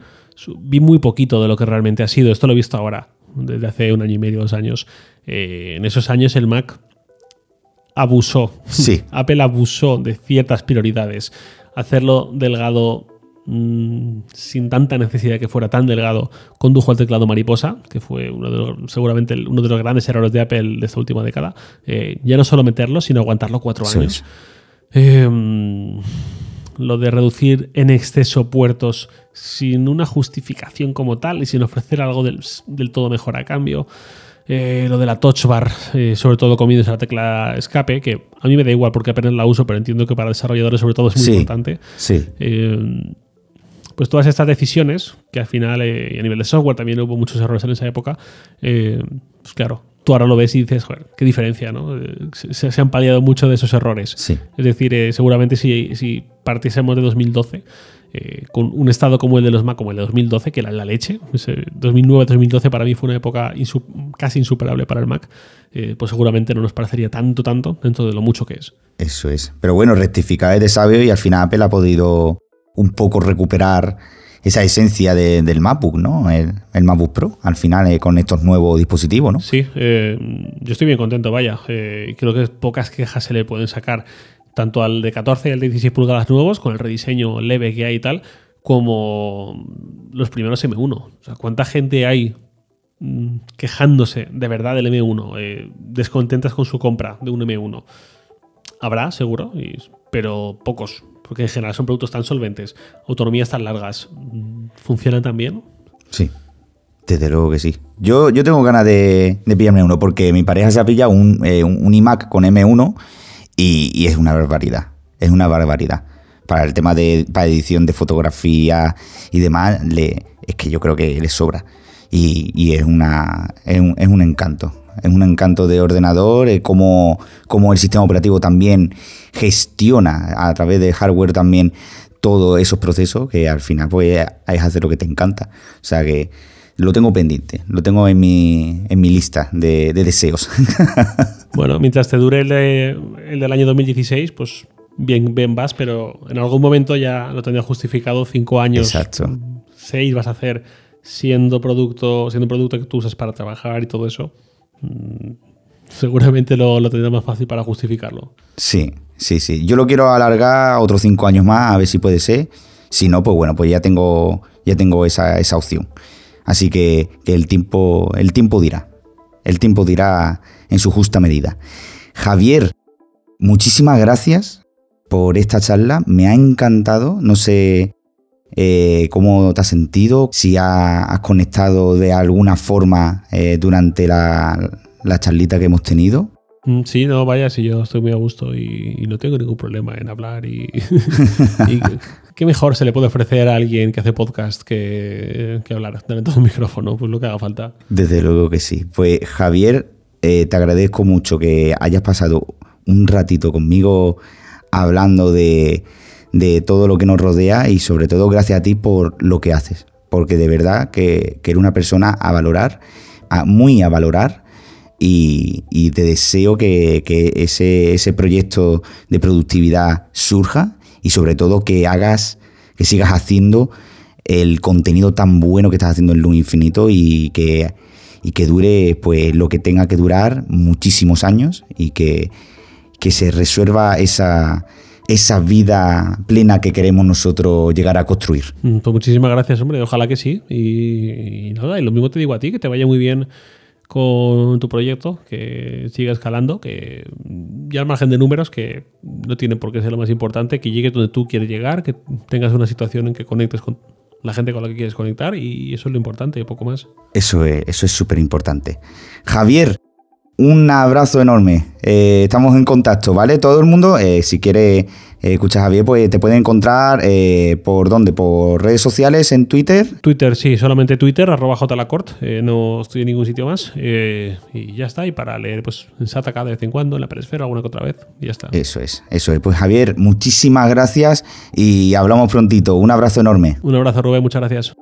Vi muy poquito de lo que realmente ha sido. Esto lo he visto ahora, desde hace un año y medio, dos años. en esos años el Mac abusó. Sí. Apple abusó de ciertas prioridades. Hacerlo delgado Mm, sin tanta necesidad de que fuera tan delgado, condujo al teclado mariposa, que fue uno de los, seguramente uno de los grandes errores de Apple de esta última década. Eh, ya no solo meterlo, sino aguantarlo cuatro años. Em, lo de reducir en exceso puertos sin una justificación como tal y sin ofrecer algo del, todo mejor a cambio. Eh, lo de la touch bar, eh, sobre todo comiendo la tecla escape, que a mí me da igual porque apenas la uso, pero entiendo que para desarrolladores sobre todo es muy importante. Sí. Em, pues todas estas decisiones, que al final eh, a nivel de software también hubo muchos errores en esa época, eh, pues claro, tú ahora lo ves y dices, joder, qué diferencia, ¿no? Se, han paliado mucho de esos errores. Sí. Es decir, eh, seguramente si, si partiésemos de 2012, eh, con un estado como el de los Mac, como el de 2012, que era la leche, 2009-2012 para mí fue una época casi insuperable para el Mac, eh, pues seguramente no nos parecería tanto, tanto dentro de lo mucho que es. Eso es. Pero bueno, rectificar es de sabio y al final Apple ha podido un poco recuperar esa esencia del MacBook, ¿no? El, el, MacBook Pro, al final, eh, con estos nuevos dispositivos, ¿no? Sí, eh, yo estoy bien contento, vaya. Eh, creo que pocas quejas se le pueden sacar tanto al de 14 y al de 16 pulgadas nuevos, con el rediseño leve que hay y tal, como los primeros M1. O sea, ¿cuánta gente hay mm, quejándose de verdad del M1, descontentas con su compra de un M1? Habrá, seguro, pero pocos porque en general son productos tan solventes, autonomías tan largas, ¿funcionan tan bien? Sí, desde luego que sí. Yo, yo tengo ganas de, pillarme uno porque mi pareja se ha pillado un, eh, iMac con M1 y, es una barbaridad. Es una barbaridad. Para el tema de para edición de fotografía y demás, le, es que yo creo que le sobra. Y, es, una, es un encanto es un encanto de ordenador, eh, como, el sistema operativo también gestiona a través de hardware también todos esos procesos, que al final pues es hacer lo que te encanta. O sea que lo tengo pendiente, lo tengo en mi, en mi lista de, deseos. bueno, mientras te dure el, del año 2016, pues bien, bien vas, pero en algún momento ya lo tendría justificado, cinco años, Exacto. seis vas a hacer siendo producto, siendo un producto que tú usas para trabajar y todo eso. Mm, seguramente lo, lo tendrá más fácil para justificarlo. Sí, sí, sí. Yo lo quiero alargar otros cinco años más, a ver si puede ser. Si no, pues bueno, pues ya tengo, ya tengo esa, opción. Así que, el, tiempo, el tiempo dirá. El tiempo dirá en su justa medida. Javier, muchísimas gracias por esta charla. Me ha encantado. No sé eh, cómo te has sentido, si has conectado de alguna forma eh, durante la, charlita que hemos tenido. Mm, sí, no, vaya, si yo estoy muy a gusto y, no tengo ningún problema en hablar y, qué mejor se le puede ofrecer a alguien que hace podcast que, que hablar delante de un micrófono, pues lo que haga falta. Desde luego que sí. Pues Javier, eh, te agradezco mucho que hayas pasado un ratito conmigo hablando de, de todo lo que nos rodea y sobre todo gracias a ti por lo que haces. Porque de verdad que, eres una persona a valorar, muy a valorar. Y, te deseo que, ese, ese, proyecto de productividad surja y sobre todo que hagas, que sigas haciendo el contenido tan bueno que estás haciendo en Luz Infinito y que, y que dure pues lo que tenga que durar muchísimos años y que, que se resuelva esa, esa vida plena que queremos nosotros llegar a construir. Mm, pues muchísimas gracias, hombre. Ojalá que sí. Y, nada, y lo mismo te digo a ti, que te vaya muy bien con tu proyecto, que siga escalando, que ya al margen de números, que no tiene por qué ser lo más importante, que llegue donde tú quieres llegar, que tengas una situación en que conectes con la gente con la que quieres conectar y eso es lo importante, poco más. Eso es eso es súper importante. Javier, un abrazo enorme. Eh, estamos en contacto, ¿vale? Todo el mundo, eh, si quiere eh, escuchar a Javier, pues te puede encontrar por dónde, por redes sociales, en Twitter. Twitter, sí, solamente Twitter, arroba jlacort, no estoy en ningún sitio más. y ya está, y para leer, pues en Sataka de vez en cuando, en la Peresfera, alguna que otra vez, y ya está. Eso es, eso es. Pues Javier, muchísimas gracias y hablamos prontito. Un abrazo enorme. Un abrazo, Rubén, muchas gracias.